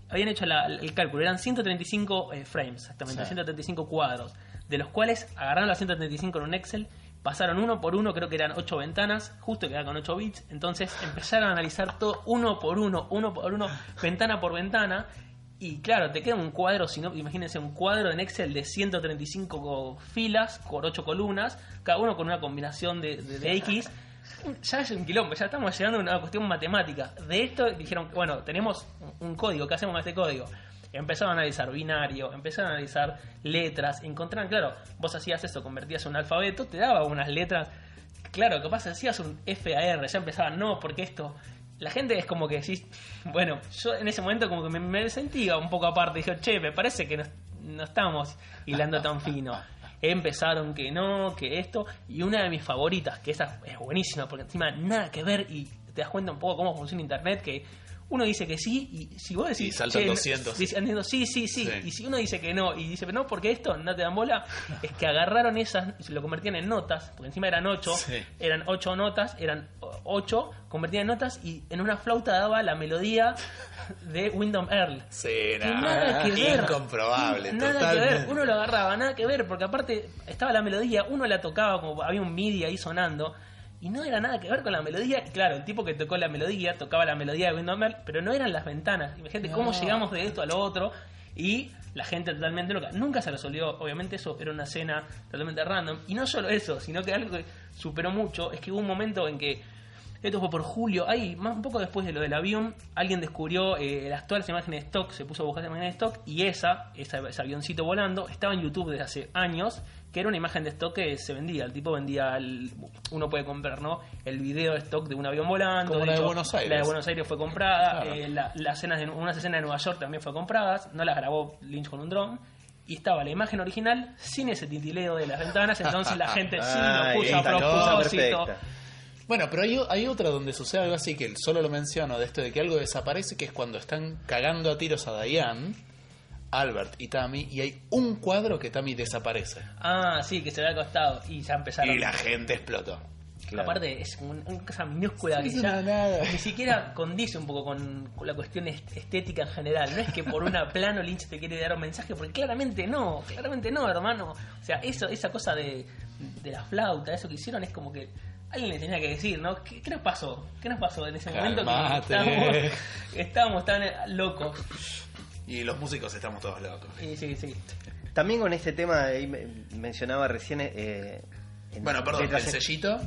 Habían hecho la- el cálculo, eran 135 eh, frames, exactamente, Sí. 135 cuadros, de los cuales agarraron las 135 en un Excel, pasaron uno por uno, creo que eran 8 ventanas, justo quedaba con 8 bits, entonces empezaron a analizar todo uno por uno, uno por uno, ventana por ventana, y claro, te queda un cuadro, si no, imagínense un cuadro en Excel de 135 filas por 8 columnas, cada uno con una combinación de, de- de X. Ya es un quilombo, ya estamos llegando a una cuestión matemática. De esto dijeron, bueno, tenemos un código, ¿qué hacemos con este código? Empezaron a analizar binario, empezaron a analizar letras, encontraron, claro, vos hacías eso, convertías un alfabeto, te daba unas letras, claro, capaz hacías un FAR, ya empezaban, no, porque esto, la gente es como que decís, bueno, yo en ese momento como que me, sentía un poco aparte, dije, che, me parece que no, no estamos hilando tan fino. Empezaron que no, que esto, y una de mis favoritas, que esa es buenísima, porque encima nada que ver y te das cuenta un poco cómo funciona Internet, que uno dice que sí, y si vos decís... Y saltan "Che, no", 200. diciendo sí, sí, sí, Sí. y si uno dice que no, y dice, pero no, porque esto no te dan bola, es que agarraron esas y se lo convertían en notas, porque encima eran ocho, Sí. eran ocho notas, eran ocho, convertían en notas y en una flauta daba la melodía de Wyndham Earl. Sí, nada, nada que ver. Incomprobable, Nada totalmente. que ver. Uno lo agarraba, nada que ver, porque aparte estaba la melodía, uno la tocaba como había un MIDI ahí sonando. Y no era nada que ver con la melodía. Y claro, el tipo que tocó la melodía tocaba la melodía de Windows pero no eran las ventanas. Imagínate cómo llegamos de esto a lo otro. Y la gente totalmente loca. Nunca se resolvió. Obviamente, eso era una escena totalmente random. Y no solo eso, sino que algo que superó mucho es que hubo un momento en que esto fue por julio. Ahí, más un poco después de lo del avión, alguien descubrió eh, las todas las imágenes de stock, se puso a buscar las imágenes de stock y esa, esa- ese avioncito volando, estaba en YouTube desde hace años, que era una imagen de stock que se vendía. El tipo vendía, el- uno puede comprar, ¿no? El video de stock de un avión volando. Como la de Buenos Aires. La de Buenos Aires fue comprada. Claro. eh, la- las escenas de, unas escenas de Nueva York también fue compradas. No las grabó Lynch con un dron. Y estaba la imagen original sin ese titileo de las ventanas, entonces la gente sí lo puso a propósito. Bueno, pero hay, hay otra donde sucede algo así que solo lo menciono, de esto de que algo desaparece, que es cuando están cagando a tiros a Diane, Albert y Tammy, y hay un cuadro que Tammy desaparece. Ah, sí, que se ve al costado. Y ya empezaron. Y la gente explotó. Claro. Aparte, es un- una cosa minúscula que ya nada. ni siquiera condice un poco con, con la cuestión est- estética en general. No es que por una plano Lynch te quiere dar un mensaje, porque claramente no, claramente no, hermano. O sea, eso, esa cosa de, de la flauta, eso que hicieron, es como que alguien le tenía que decir, ¿no? ¿Qué, qué nos pasó? ¿Qué nos pasó en ese momento que estábamos, estábamos tan eh, locos? Y los músicos estamos todos locos. Sí, sí, sí. También con este tema, ahí me- mencionaba recién. eh, en Bueno, perdón, el sellito.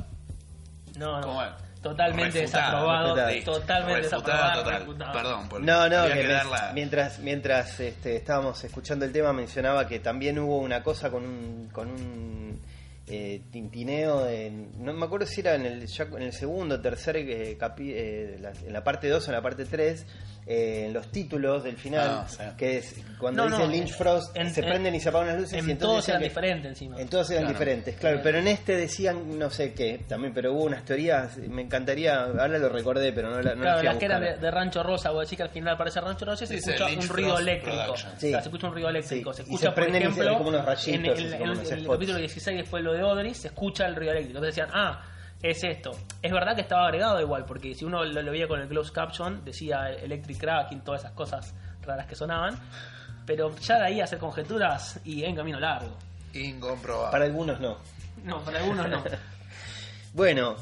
No, ¿Cómo no. es? Totalmente desaprobado. Totalmente desaprobado. total. Perdón, por No, no, que darla- mientras, mientras este, estábamos escuchando el tema mencionaba que también hubo una cosa con un, con un eh, tintineo, de, no me acuerdo si era en el, ya en el segundo, tercer, eh, capi- eh, la- en la parte 2 o en la parte 3, eh, en los títulos del final, Ah, sí. que es cuando No, dice no, Lynch en- Frost, en- se en- prenden y se apagan las luces. En y entonces todos eran que- diferentes encima. En todos eran Claro. diferentes, claro, pero en este decían no sé qué, también, pero hubo unas teorías, me encantaría, ahora lo recordé, pero no la no Claro, las que eran de, Rancho Rosa, vos decís que al final aparece Rancho Rosa y se Dice escucha Lynch un ruido Frost eléctrico. Sí. O sea, se escucha un ruido eléctrico. Sí. Se Y escucha, se prenden y por se- ejemplo, como unos rayitos, en el, capítulo 16, después lo de Audrey, se escucha el ruido eléctrico. Entonces decían, ah, es esto. Es verdad que estaba agregado igual, porque si uno lo, lo veía con el closed caption, decía electric cracking, todas esas cosas raras que sonaban. Pero ya de ahí hacer conjeturas y un camino largo. Incomprobable. Para algunos no. No, para algunos no. Bueno,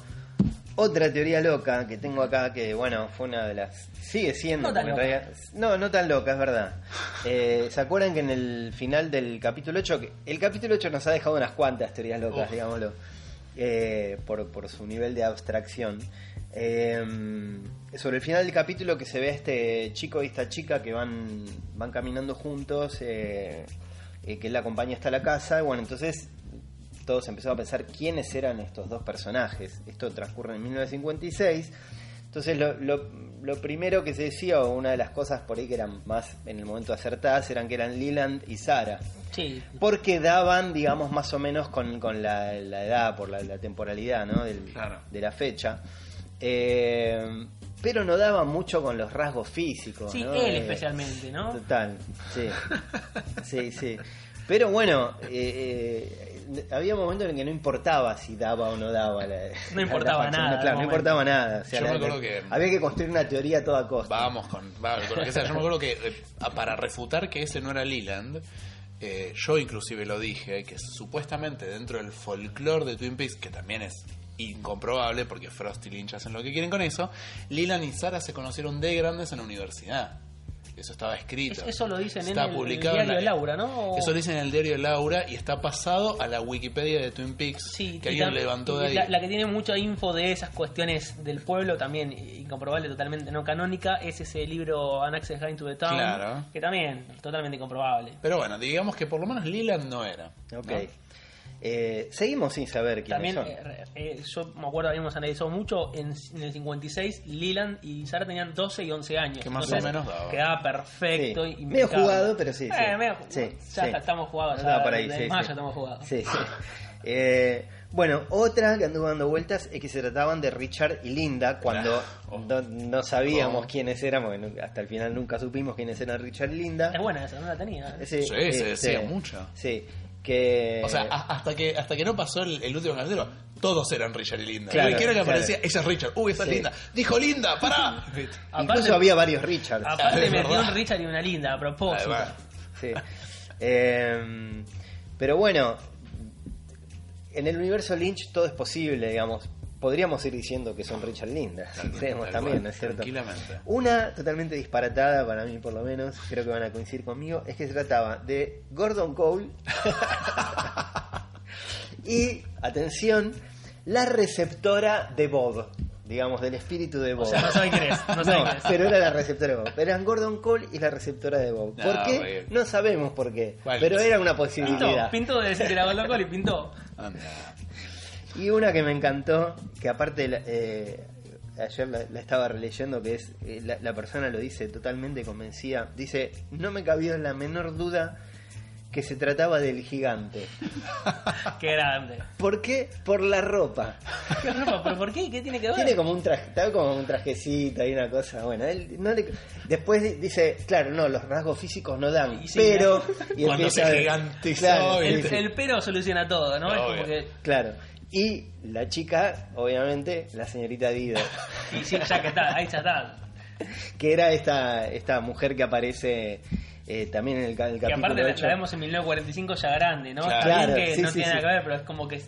otra teoría loca que tengo acá, que bueno, fue una de las... Sigue siendo... No tan loca. realidad- no, no tan loca, es verdad. Eh, ¿Se acuerdan que en el final del capítulo 8, que el capítulo 8 nos ha dejado unas cuantas teorías locas, Uf. digámoslo, eh, por, por su nivel de abstracción? Eh, sobre el final del capítulo que se ve a este chico y esta chica que van, van caminando juntos, eh, eh, que él la acompaña hasta la casa, y bueno, entonces todos empezaron a pensar quiénes eran estos dos personajes. Esto transcurre en 1956. Entonces lo, lo- lo primero que se decía, o una de las cosas por ahí que eran más en el momento acertadas, eran que eran Leland y Sara. Sí. Porque daban, digamos, más o menos con, con la, la edad, por la, la temporalidad ¿no? Del- Claro. de la fecha. Eh, pero no daban mucho con los rasgos físicos. Sí, ¿no? él Eh, especialmente, ¿no? Total, sí. Sí, sí. Pero bueno, eh, eh, había momentos en que no importaba si daba o no daba. La, No importaba la nada, Claro, no importaba nada. O sea, Yo me la- acuerdo que- Había que construir una teoría a toda costa. Vamos con, va, con lo que sea. Yo me acuerdo que eh, para refutar que ese no era Leland, eh, yo inclusive lo dije, que supuestamente dentro del folclore de Twin Peaks, que también es incomprobable porque Frost y Lynch hacen lo que quieren con eso, Leland y Sarah se conocieron de grandes en la universidad. Eso estaba escrito. Es- eso lo dicen en Está el- el publicado diario en la- Laura, ¿no? O- Eso lo dicen en el diario de Laura y está pasado a la Wikipedia de Twin Peaks, Sí, que alguien levantó de ahí. La, la que tiene mucha info de esas cuestiones del pueblo, también incomprobable, totalmente no canónica, es ese libro An Access Guide to the Town, Claro. que también totalmente incomprobable. Pero bueno, digamos que por lo menos Leland no era. Ok. ¿no? Eh, seguimos sin saber quiénes También, son. eh, eh, yo me acuerdo, habíamos analizado mucho, en, en el 56, Leland y Sara tenían 12 y 11 años. Que más Entonces, o menos daba. Quedaba perfecto. Sí. y Medio jugado, pero sí, sí. Eh, medio- Sí, ya sí. estamos jugados. Estaba ya, por ahí, de sí, mayo sí. estamos jugados. Sí, sí. Eh, bueno, otra que anduvo dando vueltas es que se trataban de Richard y Linda cuando Oh. no, no sabíamos Oh. quiénes eran, porque nu- hasta el final nunca supimos quiénes eran Richard y Linda. Es buena esa, no la tenía. Sí, Sí, se decía mucho. Sí, que... O sea, hasta que hasta que no pasó el, el último capítulo, todos eran Richard y Linda. Claro, Cualquiera que claro. aparecía, esa es Richard. Uy, esa Sí. es Linda. Dijo Linda, pará. Incluso Aparte- había varios Richards. Aparte metió un Richard y una linda a propósito. Además, Sí. Eh, pero bueno, en el universo Lynch todo es posible, digamos. Podríamos ir diciendo que son Richard Linda, si queremos también, ¿no es cierto? tranquilamente. Una totalmente disparatada para mí, por lo menos, creo que van a coincidir conmigo, es que se trataba de Gordon Cole y, atención, la receptora de Bob, digamos, del espíritu de Bob. O sea, no saben quién es. No saben quién es. pero era la receptora de Bob. Eran Gordon Cole y la receptora de Bob. ¿Por No, qué? bien. No sabemos por qué. ¿Cuál Pero era una Pintó, posibilidad. pintó de decir que era Golden Cole y pintó. anda. Y una que me encantó, que aparte eh, ayer la, la estaba releyendo, que es eh, la, la persona lo dice totalmente convencida. Dice, no me cabió la menor duda que se trataba del gigante. Qué grande. ¿Por qué? Por la ropa. ¿Qué ropa? ¿Pero por qué? ¿Qué tiene que ver? Tiene como un traje, está como un trajecito y una cosa. Bueno, él no le- después di- dice, claro, no, los rasgos físicos no dan, Y sí, pero y Cuando se gigantizó claro, el, pero soluciona todo, ¿no? Es Obvio. como que. claro. Y la chica, obviamente, la señorita Dido, Y sí, ya que está, ahí ya está. que era esta esta mujer que aparece eh, también en el, el Que capítulo aparte la, 8. la vemos en 1945 ya grande, ¿no? Claro. Está bien Claro, que sí, no sí, tiene nada sí. que ver, pero es como que.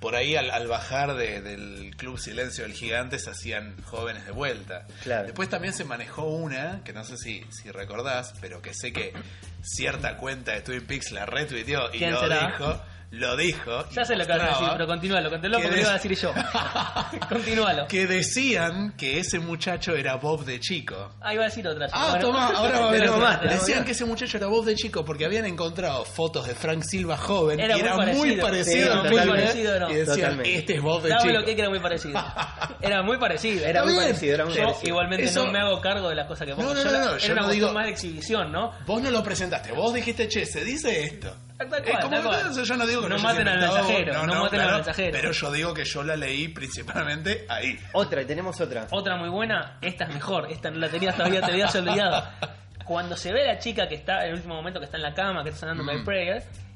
Por ahí al, al bajar de- del Club Silencio del Gigante se hacían jóvenes de vuelta. Claro. Después también se manejó una, que no sé si, si recordás, pero que sé que cierta cuenta de Twin Peaks la retuiteó y ¿Quién lo será? dijo. Lo dijo. Ya sé lo que vas a decir, pero continúalo, continúalo que porque lo iba a decir yo. continúalo. Que decían que ese muchacho era Bob de chico. Ah, iba a decir otra. Ah, Bueno. toma, ahora va a más, tenemos Decían que ese muchacho era Bob de chico porque habían encontrado fotos de Frank Silva joven Era y muy era muy parecido. parecido. Sí, muy parecido, ¿no? Y decían, Totalmente. este es Bob de Dame chico. lo que era muy parecido. Era muy parecido. Era muy parecido, era muy Yo parecido. igualmente Eso- no me hago cargo de las cosas que No, pongo. no, Yo no, no, era yo una no cuestión digo- más de exhibición, ¿no? Vos no lo presentaste, vos dijiste, che, se dice esto. Tal cual, Es como tal cual. entonces yo no digo que No yo maten al mensajero, no maten al mensajero. Pero yo digo que yo la leí principalmente ahí. Otra, y tenemos otra. Otra muy buena, esta es mejor, esta no la tenías todavía, te habías olvidado. Cuando se ve a la chica que está, en el último momento que está en la cama, que está sonando My Mm.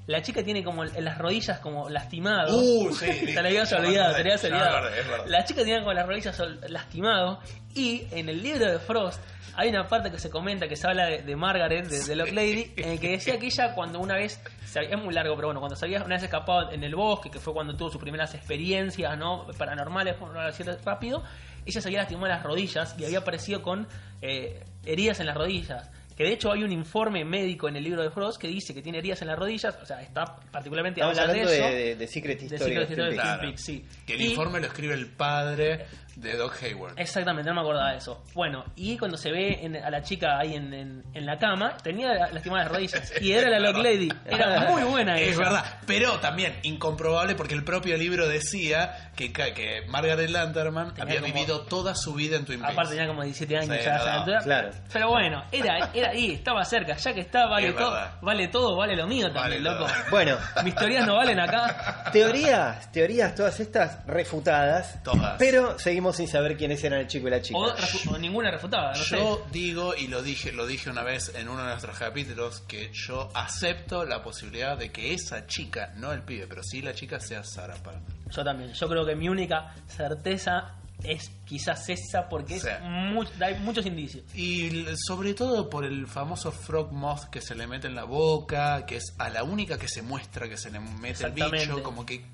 La chica tiene como las rodillas como lastimado. Uh, sí. te la habías olvidado, te la habías olvidado. La chica tiene como las rodillas lastimado y en el libro de Frost hay una parte que se comenta que se habla de, de Margaret, de, de Lock Lady, en el que decía que ella cuando una vez, se había- es muy largo, pero bueno, cuando se había una vez escapado en el bosque, que fue cuando tuvo sus primeras experiencias no paranormales, por no decir rápido, ella se había lastimado las rodillas y había aparecido con eh, heridas en las rodillas. Que de hecho hay un informe médico en el libro de Frost que dice que tiene heridas en las rodillas, o sea, está particularmente Estamos habla de hablando eso. de, de, de Secret de History. Secret sí. Que el Y- informe lo escribe el padre de Doc Hayward. Exactamente, no me acordaba de eso. Bueno, y cuando se ve en- a la chica ahí en, en- en la cama, tenía lastimadas las rodillas. Y era la Lock Lady. Era muy buena Es esa. verdad, pero también incomprobable porque el propio libro decía que, ca- que Margaret Lanterman Tenía había como- vivido toda su vida en Twin Peaks. Aparte tenía como 17 años Sí, ya a no, esa no, altura. claro. Pero bueno, era, era ahí, estaba cerca. Ya que está, vale Es todo. verdad. Vale todo, vale lo mío Vale también, todo. loco. Bueno, Mis teorías no valen acá. teorías, teorías todas estas refutadas. Todas. Pero seguimos sin saber quiénes eran el chico y la chica. O, refu- o ninguna refutada, no sé. Yo digo, y lo dije, lo dije una vez en uno de nuestros capítulos, que yo acepto la posibilidad de que esa chica, no el pibe, pero sí la chica sea Sarah Palmer. Yo también. Yo creo que mi única certeza es quizás esa porque Sí. es hay muchos indicios. Y sobre todo por el famoso frog moth que se le mete en la boca, que es a la única que se muestra que se le mete el bicho, como que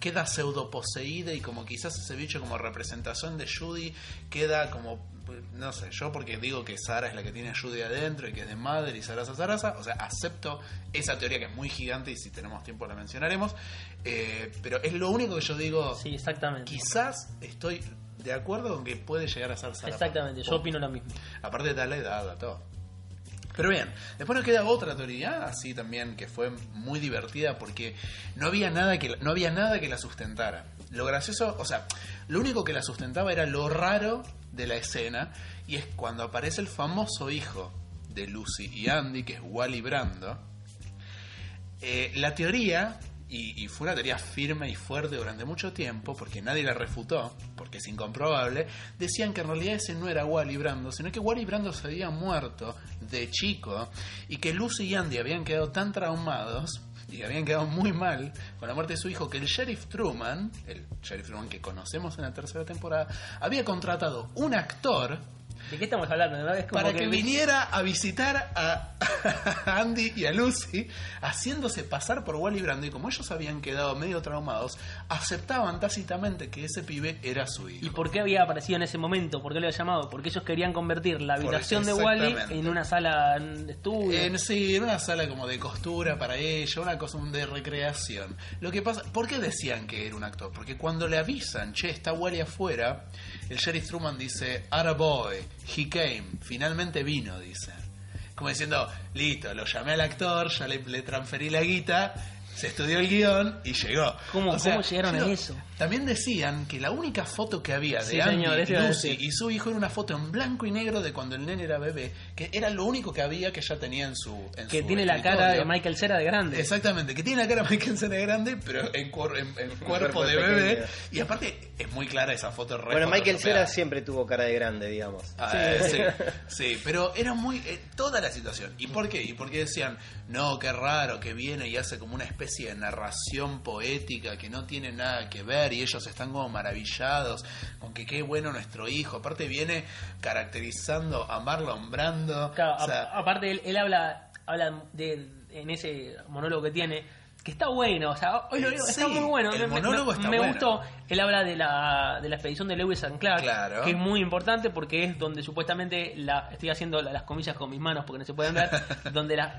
queda pseudo poseída y como quizás ese bicho como representación de Judy queda como, no sé, yo porque digo que Sara es la que tiene a Judy adentro y que es de madre y Sarasa Sarasa, o sea, acepto esa teoría que es muy gigante y si tenemos tiempo la mencionaremos, eh, pero es lo único que yo digo, Sí, exactamente. quizás estoy de acuerdo con que puede llegar a ser. Exactamente, yo opino lo mismo. Aparte de la edad, a todo. Pero bien, después nos queda otra teoría, así también, que fue muy divertida porque no había nada que, no había nada que la sustentara. Lo gracioso, o sea, lo único que la sustentaba era lo raro de la escena, y es cuando aparece el famoso hijo de Lucy y Andy, que es Wally Brando. Eh, la teoría, y, y fue una teoría firme y fuerte durante mucho tiempo, porque nadie la refutó, porque es incomprobable, decían que en realidad ese no era Wally Brando, sino que Wally Brando se había muerto de chico y que Lucy y Andy habían quedado tan traumados y habían quedado muy mal con la muerte de su hijo que el sheriff Truman, el sheriff Truman que conocemos en la tercera temporada, había contratado un actor ¿De qué estamos hablando? ¿no? Es como para que, viniera a visitar a, a Andy y a Lucy haciéndose pasar por Wally Brando y como ellos habían quedado medio traumados, aceptaban tácitamente que ese pibe era su hijo. ¿Y por qué había aparecido en ese momento? ¿Por qué lo había llamado? Porque ellos querían convertir la habitación de Wally en una sala de estudio. En, sí, en una sala como de costura para ella, una cosa de recreación. Lo que pasa, ¿por qué decían que era un actor? Porque cuando le avisan, che, está Wally afuera, el sheriff Truman dice, "Ara boy, he came, finalmente vino", dice. Como diciendo, listo, lo llamé al actor, ya le, le transferí la guita, se estudió el guion y llegó. ¿Cómo- cómo llegaron a eso? También decían que la única foto que había de Sí, Andy, señor, Lucy y su hijo era una foto en blanco y negro de cuando el nene era bebé, que era lo único que había que ella tenía en su en que su tiene la cara de. Michael Cera de grande. Exactamente, que tiene la cara de Michael Cera grande, pero en, cuer- en- en cuerpo de pequeño. bebé. Y aparte es muy clara esa foto. re Bueno, Michael. Cera siempre tuvo cara de grande, digamos. Ah, eh, sí, sí, pero era muy. eh, toda la situación. ¿Y por qué? Y porque decían, no, qué raro que viene y hace como una especie de narración poética que no tiene nada que ver y ellos están como maravillados con que qué bueno nuestro hijo. Aparte, viene caracterizando a Marlon Brando. Claro, o sea, a- aparte él, él habla, habla de, en ese monólogo que tiene, que está bueno, o sea, hoy lo digo, está muy bueno. el me, monólogo me- está me bueno. gustó. Él habla de la, de la expedición de Lewis and Clark, Claro. que es muy importante porque es donde supuestamente la estoy haciendo la- las comillas con mis manos porque no se pueden ver, donde la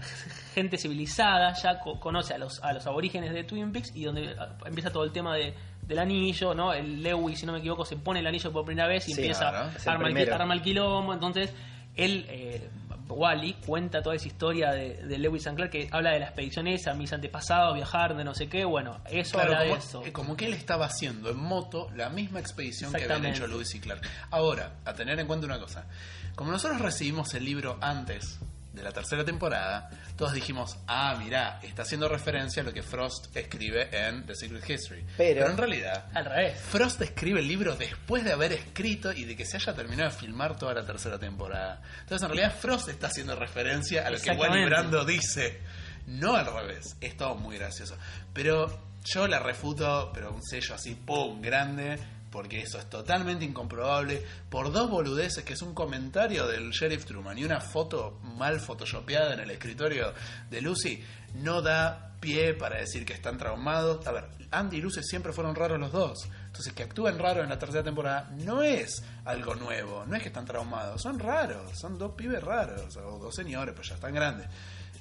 gente civilizada ya co- conoce a los a los aborígenes de Twin Peaks y donde ah, empieza todo el tema de del anillo, ¿no? El Lewis, si no me equivoco, se pone el anillo por primera vez y Sí, empieza claro. Es el arma el, primero. arma el quilombo, entonces él eh, Wally cuenta toda esa historia de, de Lewis and Clark que habla de la expedición esa, mis antepasados, viajar de no sé qué, bueno, eso Claro, habla como, de eso. eh, como que él estaba haciendo en moto la misma expedición que habían hecho Lewis y Clark. Ahora, a tener en cuenta una cosa. Como nosotros recibimos el libro antes de la tercera temporada, todos dijimos, ah, mirá, está haciendo referencia a lo que Frost escribe en The Secret History. Pero- en realidad, Al revés. Frost escribe el libro después de haber escrito y de que se haya terminado de filmar toda la tercera temporada. Entonces, en realidad, Frost está haciendo referencia a lo que Wally. Brando dice. No al revés, es todo muy gracioso. Pero yo la refuto, pero un sello así, ¡pum! grande, porque eso es totalmente incomprobable, por dos boludeces, que es un comentario del sheriff Truman y una foto mal photoshopeada en el escritorio de Lucy, no da pie para decir que están traumados. A ver, Andy y Lucy siempre fueron raros los dos. Entonces, que actúen raros en la tercera temporada no es algo nuevo, no es que están traumados, son raros, son dos pibes raros, o dos señores, pues ya están grandes.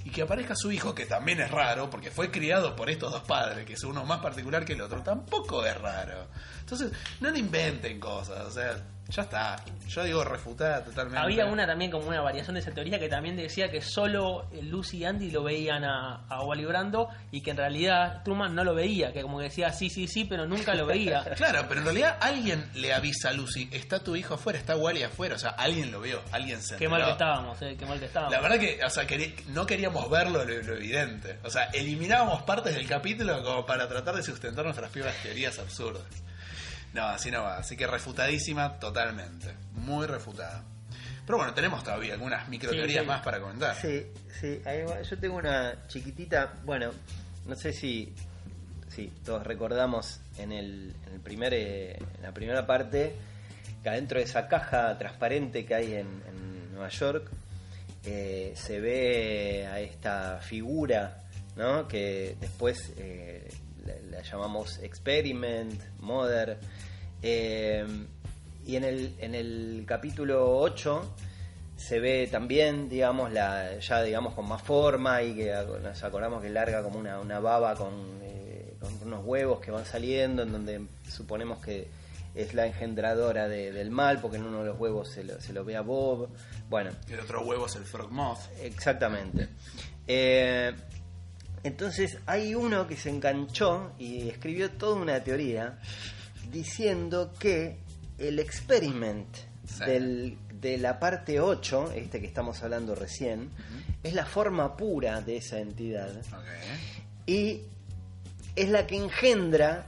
Y que aparezca su hijo, que también es raro, porque fue criado por estos dos padres, que es uno más particular que el otro, tampoco es raro. Entonces, no le inventen cosas, o sea, ya está. Yo digo refutada totalmente. Había una también como una variación de esa teoría que también decía que solo Lucy y Andy lo veían a, a Wally Brando y que en realidad Truman no lo veía, que como que decía sí, sí, sí, pero nunca lo veía. Claro, pero en realidad alguien le avisa a Lucy, está tu hijo afuera, está Wally afuera, o sea, alguien lo vio, alguien se Qué mal enteró. que estábamos, eh, qué mal que estábamos. La verdad que, o sea, no queríamos verlo lo, lo evidente. O sea, eliminábamos partes del capítulo como para tratar de sustentar nuestras propias teorías absurdas. No, así no va. Así que refutadísima totalmente. Muy refutada. Pero bueno, tenemos todavía algunas micro teorías Sí, sí. más para comentar. Sí, sí, yo tengo una chiquitita, bueno, no sé si, si todos recordamos en, el, en el primer, eh, en la primera parte, que adentro de esa caja transparente que hay en, en Nueva York, eh, se ve a esta figura, ¿no? Que después eh, la, la llamamos Experiment, Mother. eh, y en el, en el capítulo 8 se ve también, digamos, la, ya digamos con más forma y que nos acordamos que larga como una, una baba con, eh, con unos huevos que van saliendo, en donde suponemos que es la engendradora de- del mal, porque en uno de los huevos se lo, se lo ve a Bob. Bueno, El otro huevo es el Frog Moth. Exactamente. Eh, entonces hay uno que se enganchó y escribió toda una teoría diciendo que el experiment Sí. del- de la parte 8, este que estamos hablando recién, es la forma pura de esa entidad. Y es la que engendra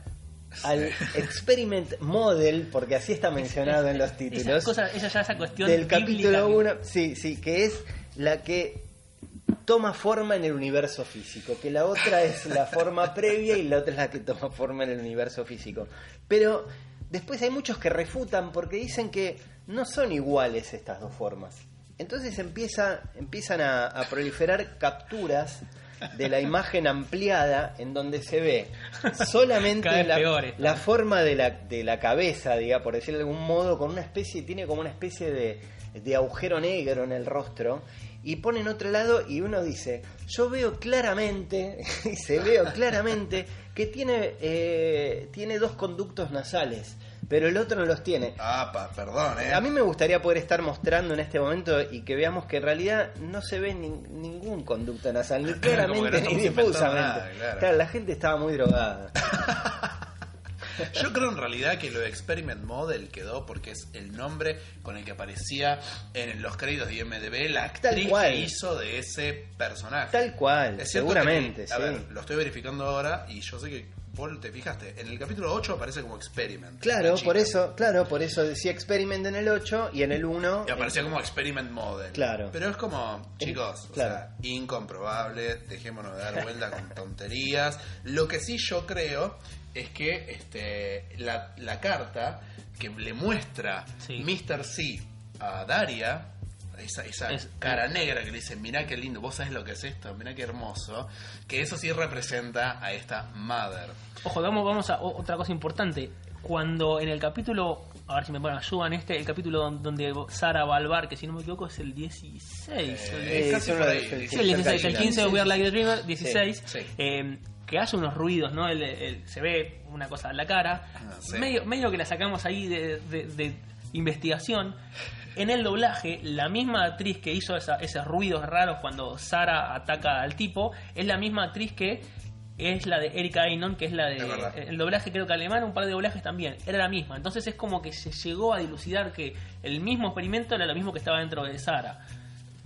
al experiment model, porque así está mencionado en los Esa títulos cosa, esa ya esa cuestión del capítulo que- 1, sí, sí, que es la que toma forma en el universo físico, que la otra es la forma previa y la otra es la que toma forma en el universo físico. Pero después hay muchos que refutan porque dicen que no son iguales estas dos formas. Entonces empieza, empiezan a, a proliferar capturas de la imagen ampliada en donde se ve solamente la, peor la forma de la, de la cabeza, diga, por decirlo de algún modo, con una especie, tiene como una especie de, de agujero negro en el rostro, y pone en otro lado y uno dice, yo veo claramente, y se veo claramente, que tiene, eh, tiene dos conductos nasales, pero el otro no los tiene. Ah, pa, perdón, eh. A mí me gustaría poder estar mostrando en este momento y que veamos que en realidad no se ve nin- ningún conducto nasal, ni claramente ni difusamente. nada, claro. claro, la gente estaba muy drogada. Yo creo en realidad que lo de Experiment Model quedó porque es el nombre con el que aparecía en los créditos de IMDB la actriz que hizo de ese personaje. Tal cual, Es seguramente, que, a sí. ver, lo estoy verificando ahora y yo sé que vos te fijaste, en el capítulo 8 aparece como Experiment. Claro, por eso, claro, por eso decía experiment en el 8 y en el 1 Y aparecía como Experiment Model. Claro. Pero es como, chicos, o Claro. sea, incomprobable, dejémonos de dar vuelta con tonterías. Lo que sí yo creo es que este, la, la carta que le muestra Sí. Mr. C a Daria, esa, esa Es- cara negra que le dice, mirá qué lindo, vos sabés lo que es esto, mirá qué hermoso, que eso sí representa a esta Mother. Ojo, vamos, vamos a otra cosa importante. Cuando en el capítulo, a ver si me bueno, ayudan este, el capítulo don- donde Sara va al bar, que si no me equivoco es el 16. el- Eh, casi son por los- ahí, sí, Sí, el 16, el cerca 15 de We Are. Like the Dreamer, 16, Sí, sí. eh, que hace unos ruidos, ¿no? El- el- se ve una cosa en la cara, Ah, sí. medio, medio que la sacamos ahí de, de- de investigación. En el doblaje, la misma actriz que hizo esa- esos ruidos raros cuando Sara ataca al tipo, es la misma actriz que es la de Erika Aynon, que es la de Es el doblaje creo que alemán, un par de doblajes también, era la misma. Entonces es como que se llegó a dilucidar que el mismo experimento era lo mismo que estaba dentro de Sara.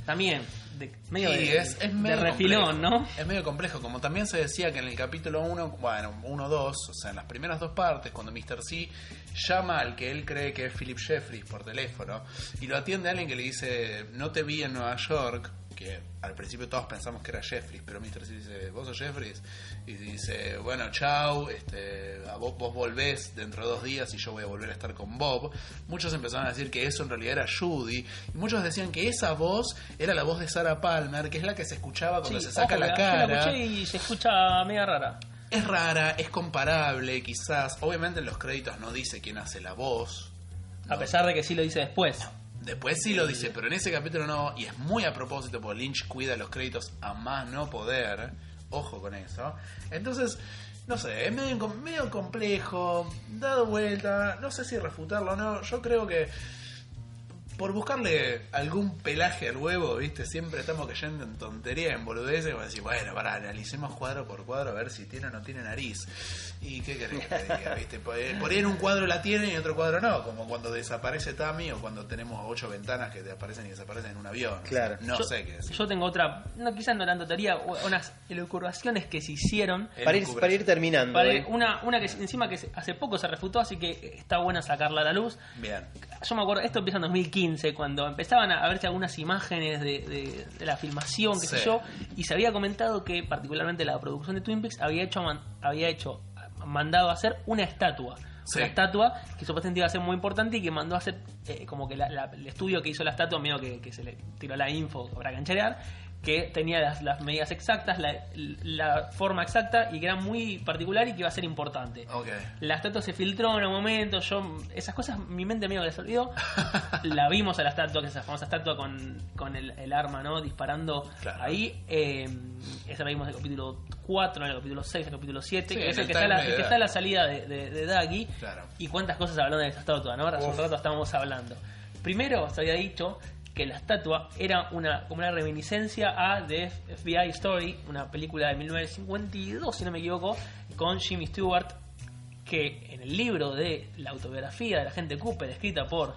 También, de, medio Sí, de, es, es de medio refilón, complejo. ¿no? Es medio complejo, como también se decía que en el capítulo 1, bueno, 1-2, o sea, en las primeras dos partes, cuando Mr. C llama al que él cree que es Philip Jeffries por teléfono y lo atiende alguien que le dice, no te vi en Nueva York, que al principio todos pensamos que era Jeffries, pero Mr. C dice, vos sos Jeffries, y dice, bueno, chau, este, a vos, vos volvés dentro de dos días y yo voy a volver a estar con Bob. Muchos empezaron a decir que eso en realidad era Judy, y muchos decían que esa voz era la voz de Sarah Palmer, que es la que se escuchaba cuando Sí, se saca ojo, la yo cara. escuché y se escucha media rara. Es rara, es comparable, quizás. Obviamente en los créditos no dice quién hace la voz. A pesar de que sí lo dice después. Después sí lo dice, pero en ese capítulo no. Y es muy a propósito, porque Lynch cuida los créditos a más no poder. Ojo con eso. Entonces, no sé, es medio, medio complejo, dado vuelta. No sé si refutarlo o no. Yo creo que por buscarle algún pelaje al huevo, ¿viste? Siempre estamos cayendo en tonterías, en boludeces, como decir, bueno, para, analicemos cuadro por cuadro a ver si tiene o no tiene nariz. ¿Y qué querés que te diga, viste? Por ahí por ahí en un cuadro la tiene y en otro cuadro no, como cuando desaparece Tami o cuando tenemos ocho ventanas que te aparecen y desaparecen en un avión. Claro. No yo, sé qué decir. Yo tengo otra, no quizás no tanto teoría, unas elucubraciones que se hicieron. Para ir, para ir terminando. Para- ¿eh? una, una que encima que hace poco se refutó, así que está buena sacarla a la luz. Bien. Yo me acuerdo, esto empieza en 2015, cuando empezaban a verse algunas imágenes de, de- de la filmación, qué sé Sí. yo, y se había comentado que particularmente la producción de Twin Peaks había hecho, había hecho mandado a hacer una estatua. Sí. Una estatua que supuestamente iba a ser muy importante y que mandó a hacer eh, como que la- la- el estudio que hizo la estatua, medio que, que se le tiró la info para cancherear, que tenía las, las medidas exactas, la, la forma exacta y que era muy particular y que iba a ser importante. Ok. La estatua se filtró en un momento, yo esas cosas mi mente medio que se olvidó. la vimos a la estatua, que es esa famosa estatua con, con el, el arma, ¿no? Disparando Claro. ahí. Eh, esa la vimos en el capítulo 4, en el capítulo 6, en el capítulo 7, Sí, que es el el que, está, la, timeline el que de está a la salida de, de, de Dagi. Claro. Y cuántas cosas hablando de esa estatua, ¿no? Hace un rato estábamos hablando. Primero se había dicho que la estatua era una como una reminiscencia a The FBI Story, una película de 1952, si no me equivoco, con Jimmy Stewart, que en el libro de la autobiografía de la gente Cooper, escrita por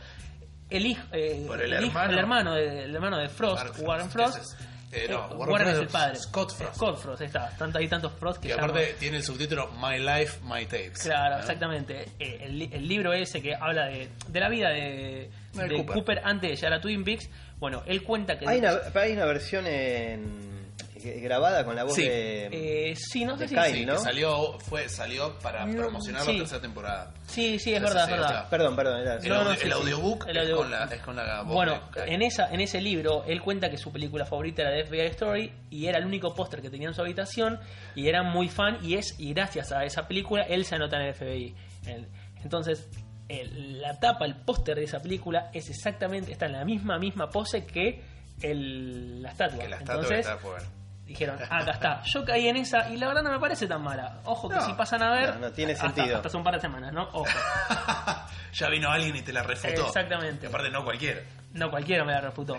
el hijo, eh, Por el hermano. el hermano de, el hermano de Frost, Warren Warren Frost, Frost. ese es- eh, no, Warren Warren es el padre. Scott Frost. Scott Frost, ahí está. Tanto, hay tantos Frost que ya aparte tiene el subtítulo My Life, My Tapes. Claro, ¿no? exactamente. Eh, El, el libro ese que habla de, de la vida de, De de Cooper. Cooper. antes de llegar a Twin Peaks, bueno, él cuenta que... Hay una, hay una versión en, grabada con la voz Sí. de. Eh, sí, no sé de si... Kyle, Sí, ¿no? que salió, fue, salió para No, promocionar sí. la tercera temporada. Sí, sí, es verdad, es verdad. Perdón, perdón. Era, El, No, audio- no, sí, el sí. audiobook El es, con la, es con la voz Bueno, de Kyle. en, esa, en ese libro él cuenta que su película favorita era The FBI Story y era el único póster que tenía en su habitación y era muy fan y es y gracias a esa película él se anota en el FBI. Entonces el- la tapa, el póster de esa película es exactamente, está en la misma misma pose que el, la estatua. Que la estatua Entonces está dijeron, acá está. Yo caí en esa y la verdad no me parece tan mala. Ojo que No. si pasan a ver, No, no tiene hasta- sentido. Hasta hace un par de semanas, ¿no? Ojo. ya vino alguien y te la refutó. Exactamente. Y aparte no cualquiera. No, cualquiera me la refutó.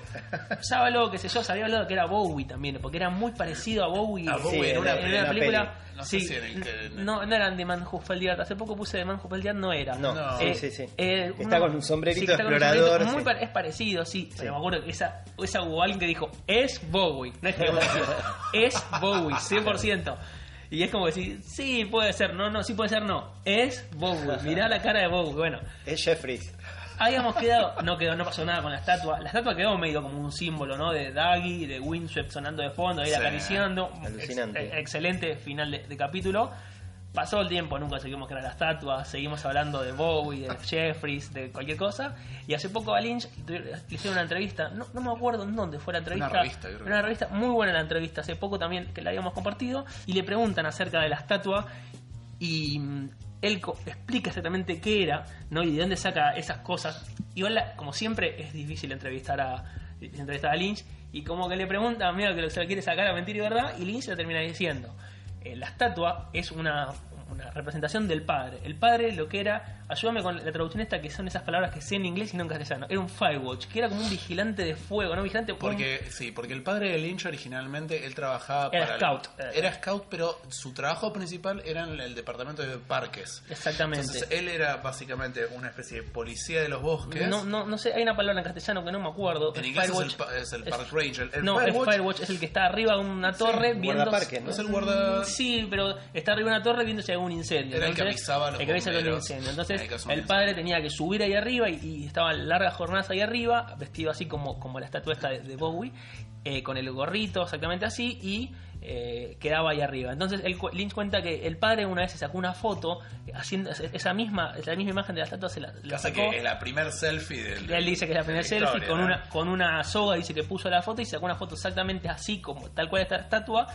Ya habló, qué sé yo, se había hablado que era Bowie también, porque era muy parecido a Bowie. A Bowie Sí, en una, en en una película. peli. No sé sí, si en el que- no, no eran de Man Who Fell Earth. Hace poco puse de Man Who Fell Earth, no era. No, No. sí, sí, sí. eh, Está uno- con un sombrerito está un explorador, sombrerito muy sí. pa- es parecido, sí, Pero me acuerdo que esa, esa hubo alguien que dijo, es Bowie. No es que es Bowie, 100%. Y es como decir, sí, puede ser, no, no, sí puede ser, no. Es Bowie. Mirá la cara de Bowie. Bueno, Es Jeffries. Habíamos quedado, no quedó, no pasó nada con la estatua. La estatua quedó medio como un símbolo, ¿no? De Daggy, de Windswept sonando de fondo, ahí Sí. acariciando. Alucinante. Ex- excelente final de, de capítulo. Pasó el tiempo, nunca seguimos que era la estatua, seguimos hablando de Bowie, de Jeffries, de cualquier cosa. Y hace poco a Lynch le hicieron una entrevista, no, no me acuerdo en dónde fue la entrevista. Una revista, creo Una revista muy buena la entrevista, hace poco también que la habíamos compartido. Y le preguntan acerca de la estatua y él explica exactamente qué era, ¿no? Y de dónde saca esas cosas. Igual, la- como siempre, es difícil entrevistar a entrevistar a Lynch y como que le pregunta, mira, que se lo quiere sacar a mentira y verdad, y Lynch le termina diciendo, eh, la estatua es una, una representación del padre. El padre lo que era, ayúdame con la traducción esta, que son esas palabras que sé en inglés y no en castellano, era un firewatch, que era como un vigilante de fuego, ¿no? Vigilante Porque, sí, porque el padre de Lynch originalmente él trabajaba Era para el- scout. era scout, pero su trabajo principal era en el departamento de parques. Exactamente. Entonces él era básicamente una especie de policía de los bosques. No, no, no sé, hay una palabra en castellano que no me acuerdo. En El inglés es el, es el Park Ranger. El no, Firewatch el Firewatch es el que está arriba de una torre viendo. guardaparques, ¿no? es el guarda... Sí, pero está arriba de una torre viendo si hay un incendio. Era el que avisaba a los el que avisaba un incendio. en Entonces el padre tenía que subir ahí arriba y, y estaban largas jornadas ahí arriba, vestido así como, como la estatua esta de, de Bowie, eh, con el gorrito exactamente así y eh, quedaba ahí arriba. Entonces el, Lynch cuenta que el padre una vez se sacó una foto haciendo esa misma, esa misma imagen de la estatua se la, la sacó. que es la primer selfie del. Él dice que es la primera selfie historia, con ¿no? una con una soga dice que puso la foto y sacó una foto exactamente así como tal cual esta estatua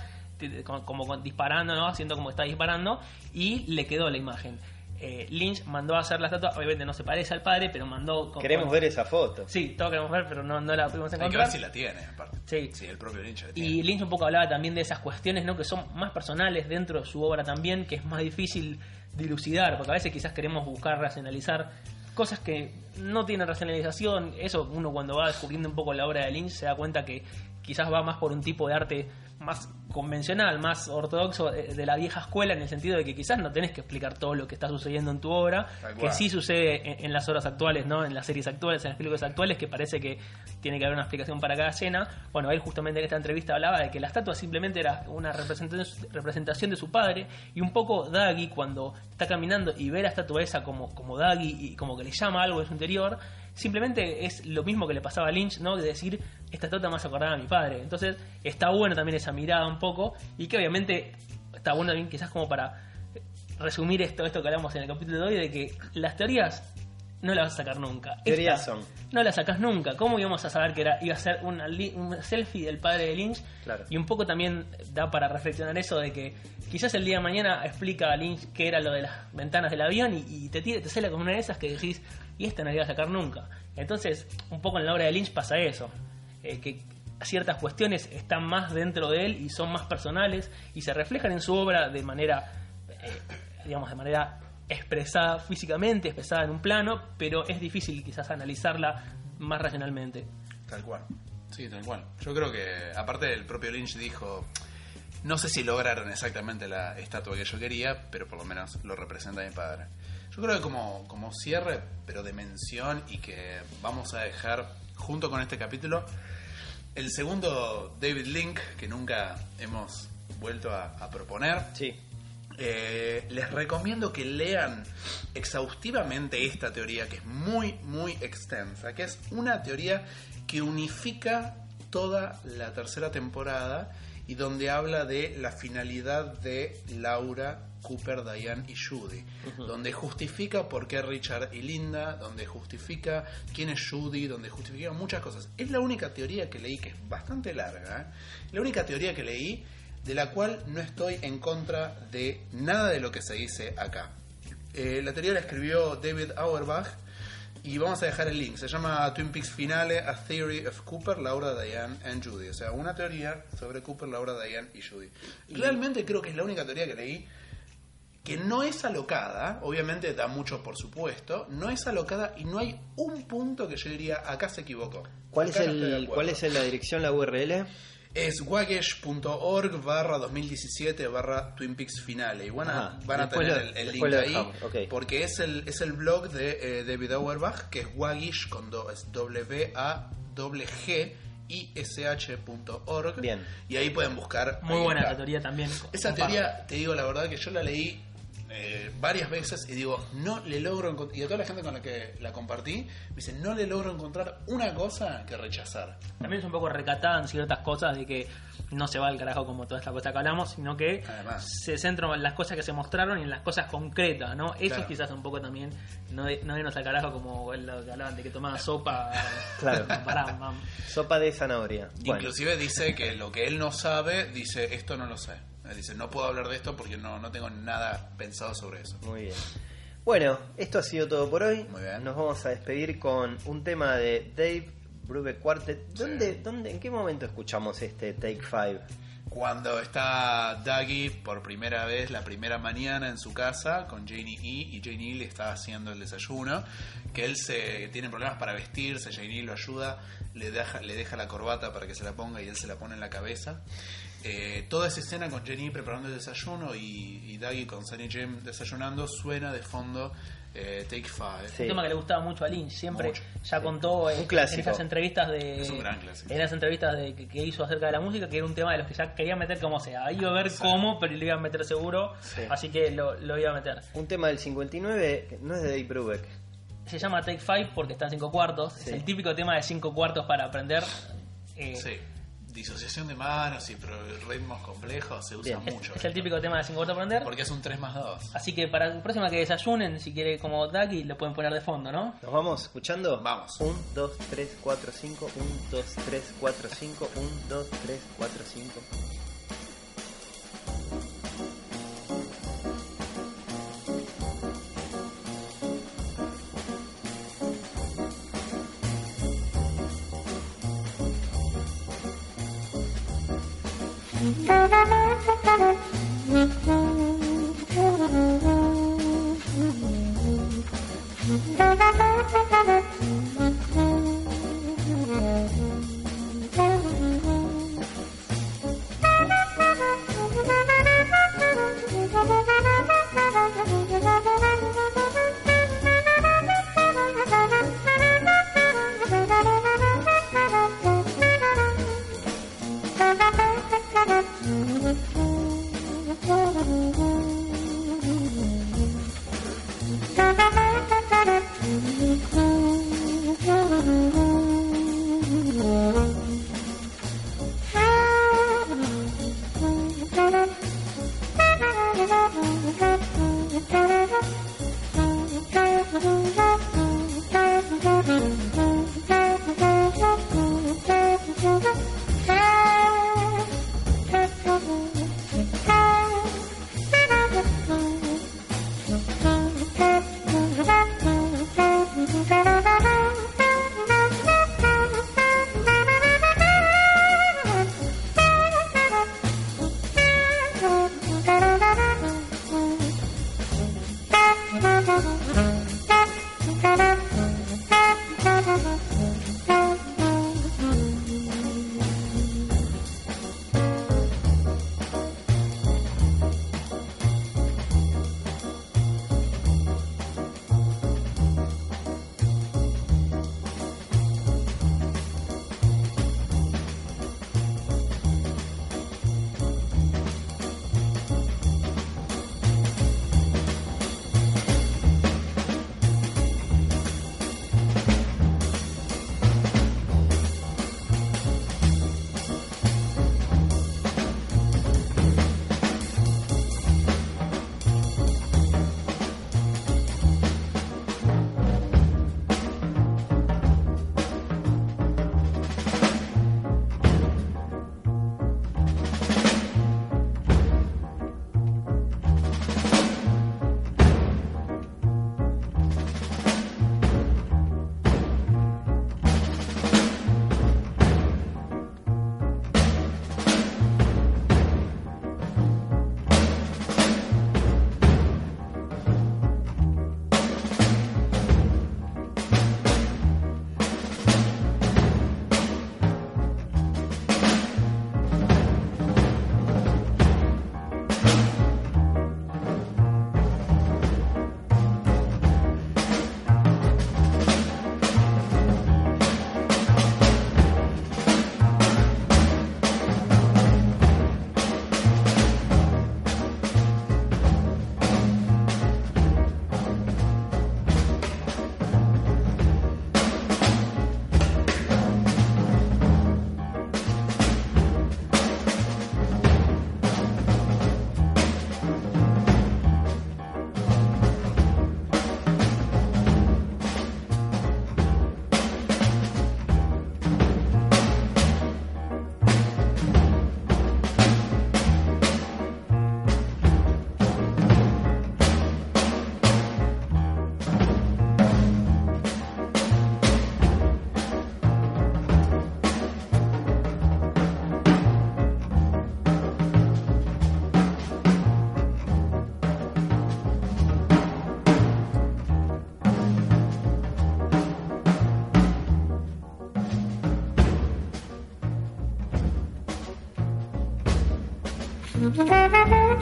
como, como disparando no haciendo como está disparando y le quedó la imagen Eh, Lynch mandó a hacer la estatua obviamente no se parece al padre pero mandó con- Queremos con- ver esa foto. sí todos queremos ver pero no, no la pudimos Hay que encontrar ver si la tiene, aparte. Sí. el propio Lynch la tiene. y Lynch un poco hablaba también de esas cuestiones ¿no? que son más personales dentro de su obra también, que es más difícil dilucidar, porque a veces quizás queremos buscar racionalizar cosas que no tienen racionalización. Eso uno cuando va descubriendo un poco la obra de Lynch se da cuenta que quizás va más por un tipo de arte más convencional, más ortodoxo eh, de la vieja escuela, en el sentido de que quizás no tenés que explicar todo lo que está sucediendo en tu obra, que sí sucede en, en las obras actuales, ¿no? En las series actuales, en las películas actuales, que parece que tiene que haber una explicación para cada escena. Bueno, él justamente en esta entrevista hablaba de que la estatua simplemente era una representación, de su padre y un poco Daggy cuando está caminando y ve la estatua esa como, como Daggy y como que le llama algo de su interior, simplemente es lo mismo que le pasaba a Lynch, ¿no? De decir, esta estatua más acordaba a mi padre. Entonces, está bueno también esa mirada un poco y que obviamente está bueno también quizás como para resumir esto, esto que hablamos en el capítulo de hoy, de que las teorías no las vas a sacar nunca. Teorías son. No las sacas nunca. ¿Cómo íbamos a saber que era, iba a ser una, una selfie del padre de Lynch? Claro. Y un poco también da para reflexionar eso de que quizás el día de mañana explica a Lynch qué era lo de las ventanas del avión y, y te, tira, te sale como una de esas que decís, y esta no la iba a sacar nunca. Entonces, un poco en la obra de Lynch pasa eso. Eh, que ciertas cuestiones están más dentro de él y son más personales y se reflejan en su obra de manera, eh, digamos, de manera expresada físicamente, expresada en un plano, pero es difícil quizás analizarla más racionalmente. Tal cual. Sí, tal cual. Yo creo que, aparte el propio Lynch dijo, no sé si lograron exactamente la estatua que yo quería, pero por lo menos lo representa mi padre. Yo creo que como, como cierre, pero de mención y que vamos a dejar junto con este capítulo, el segundo David Link, que nunca hemos vuelto a, a proponer, Sí. eh, les recomiendo que lean exhaustivamente esta teoría que es muy, muy extensa, que es una teoría que unifica toda la tercera temporada y donde habla de la finalidad de Laura, Cooper, Diane y Judy, donde justifica por qué Richard y Linda, donde justifica quién es Judy, donde justifica muchas cosas. Es la única teoría que leí que es bastante larga, ¿eh? la única teoría que leí de la cual no estoy en contra de nada de lo que se dice acá. Eh, la teoría la escribió David Auerbach y vamos a dejar el link. Se llama Twin Peaks Finale, A Theory of Cooper, Laura, Diane and Judy. O sea, una teoría sobre Cooper, Laura, Diane y Judy. Realmente creo que es la única teoría que leí que no es alocada, obviamente da mucho por supuesto, no es alocada y no hay un punto que yo diría acá se equivocó. ¿Cuál es, Acá el. ¿Cuál es la dirección, la URL? Es wagesh.org barra 2017 barra Twin Peaks Finale. Y van a, van a tener lo- el, el link ahí. Porque es el, es el blog de eh, David Auerbach, que es wagish con do, es w a w g i s h.org. Bien. Y ahí pueden buscar. Muy buena la teoría también. Esa teoría, te digo la verdad que yo la leí eh, varias veces y digo, no le logro encontrar, y a toda la gente con la que la compartí, me dice, no le logro encontrar una cosa que rechazar. También es un poco recatada en ciertas cosas de que no se va al carajo como toda esta cosa que hablamos, sino que Además. se centra en las cosas que se mostraron y en las cosas concretas, ¿no? Eso Claro. quizás un poco también no, de- no irnos al carajo como lo que hablaban de que tomaba sopa. Claro. Sopa de zanahoria. Bueno, Inclusive dice que lo que él no sabe, dice, esto no lo sé. Dice, no puedo hablar de esto porque no, no tengo nada pensado sobre eso. muy bien. Bueno, esto ha sido todo por hoy. Muy bien. Nos vamos a despedir con un tema de Dave Brubeck Quartet. ¿Dónde, Sí. dónde, ¿En qué momento escuchamos este Take Five? Cuando está Dougie por primera vez, la primera mañana en su casa con Janie E. y Janie E. le está haciendo el desayuno, que él se tiene problemas para vestirse, Janie E. lo ayuda, le deja, le deja la corbata para que se la ponga y él se la pone en la cabeza. Eh, toda esa escena con Jenny preparando el desayuno y, y Dougie con Sunny Jim desayunando suena de fondo eh, Take Five. Sí. Un tema que le gustaba mucho a Lynch, siempre Mucho. ya contó Un clásico. en esas entrevistas de Es un gran clásico. en esas entrevistas de, que, que hizo acerca de la música que era un tema de los que ya quería meter como sea, ahí iba a ver Sí. cómo, pero lo iba a meter seguro, Sí. así que lo, lo iba a meter. Un tema del 59 que no es de Dave Brubeck. Se llama Take Five porque está en cinco cuartos, Sí. es el típico tema de cinco cuartos para aprender. eh, Sí. Disociación de manos y ritmos complejos se usa Bien. mucho. Es el típico tema de cinco cuartos para aprender. Porque es un 3 más 2. Así que para la próxima que desayunen, si quiere como Ducky, lo pueden poner de fondo, ¿no? ¿Nos vamos escuchando? Vamos. 1, 2, 3, 4, 5. 1, 2, 3, 4, 5. 1, 2, 3, 4, 5. Thank you.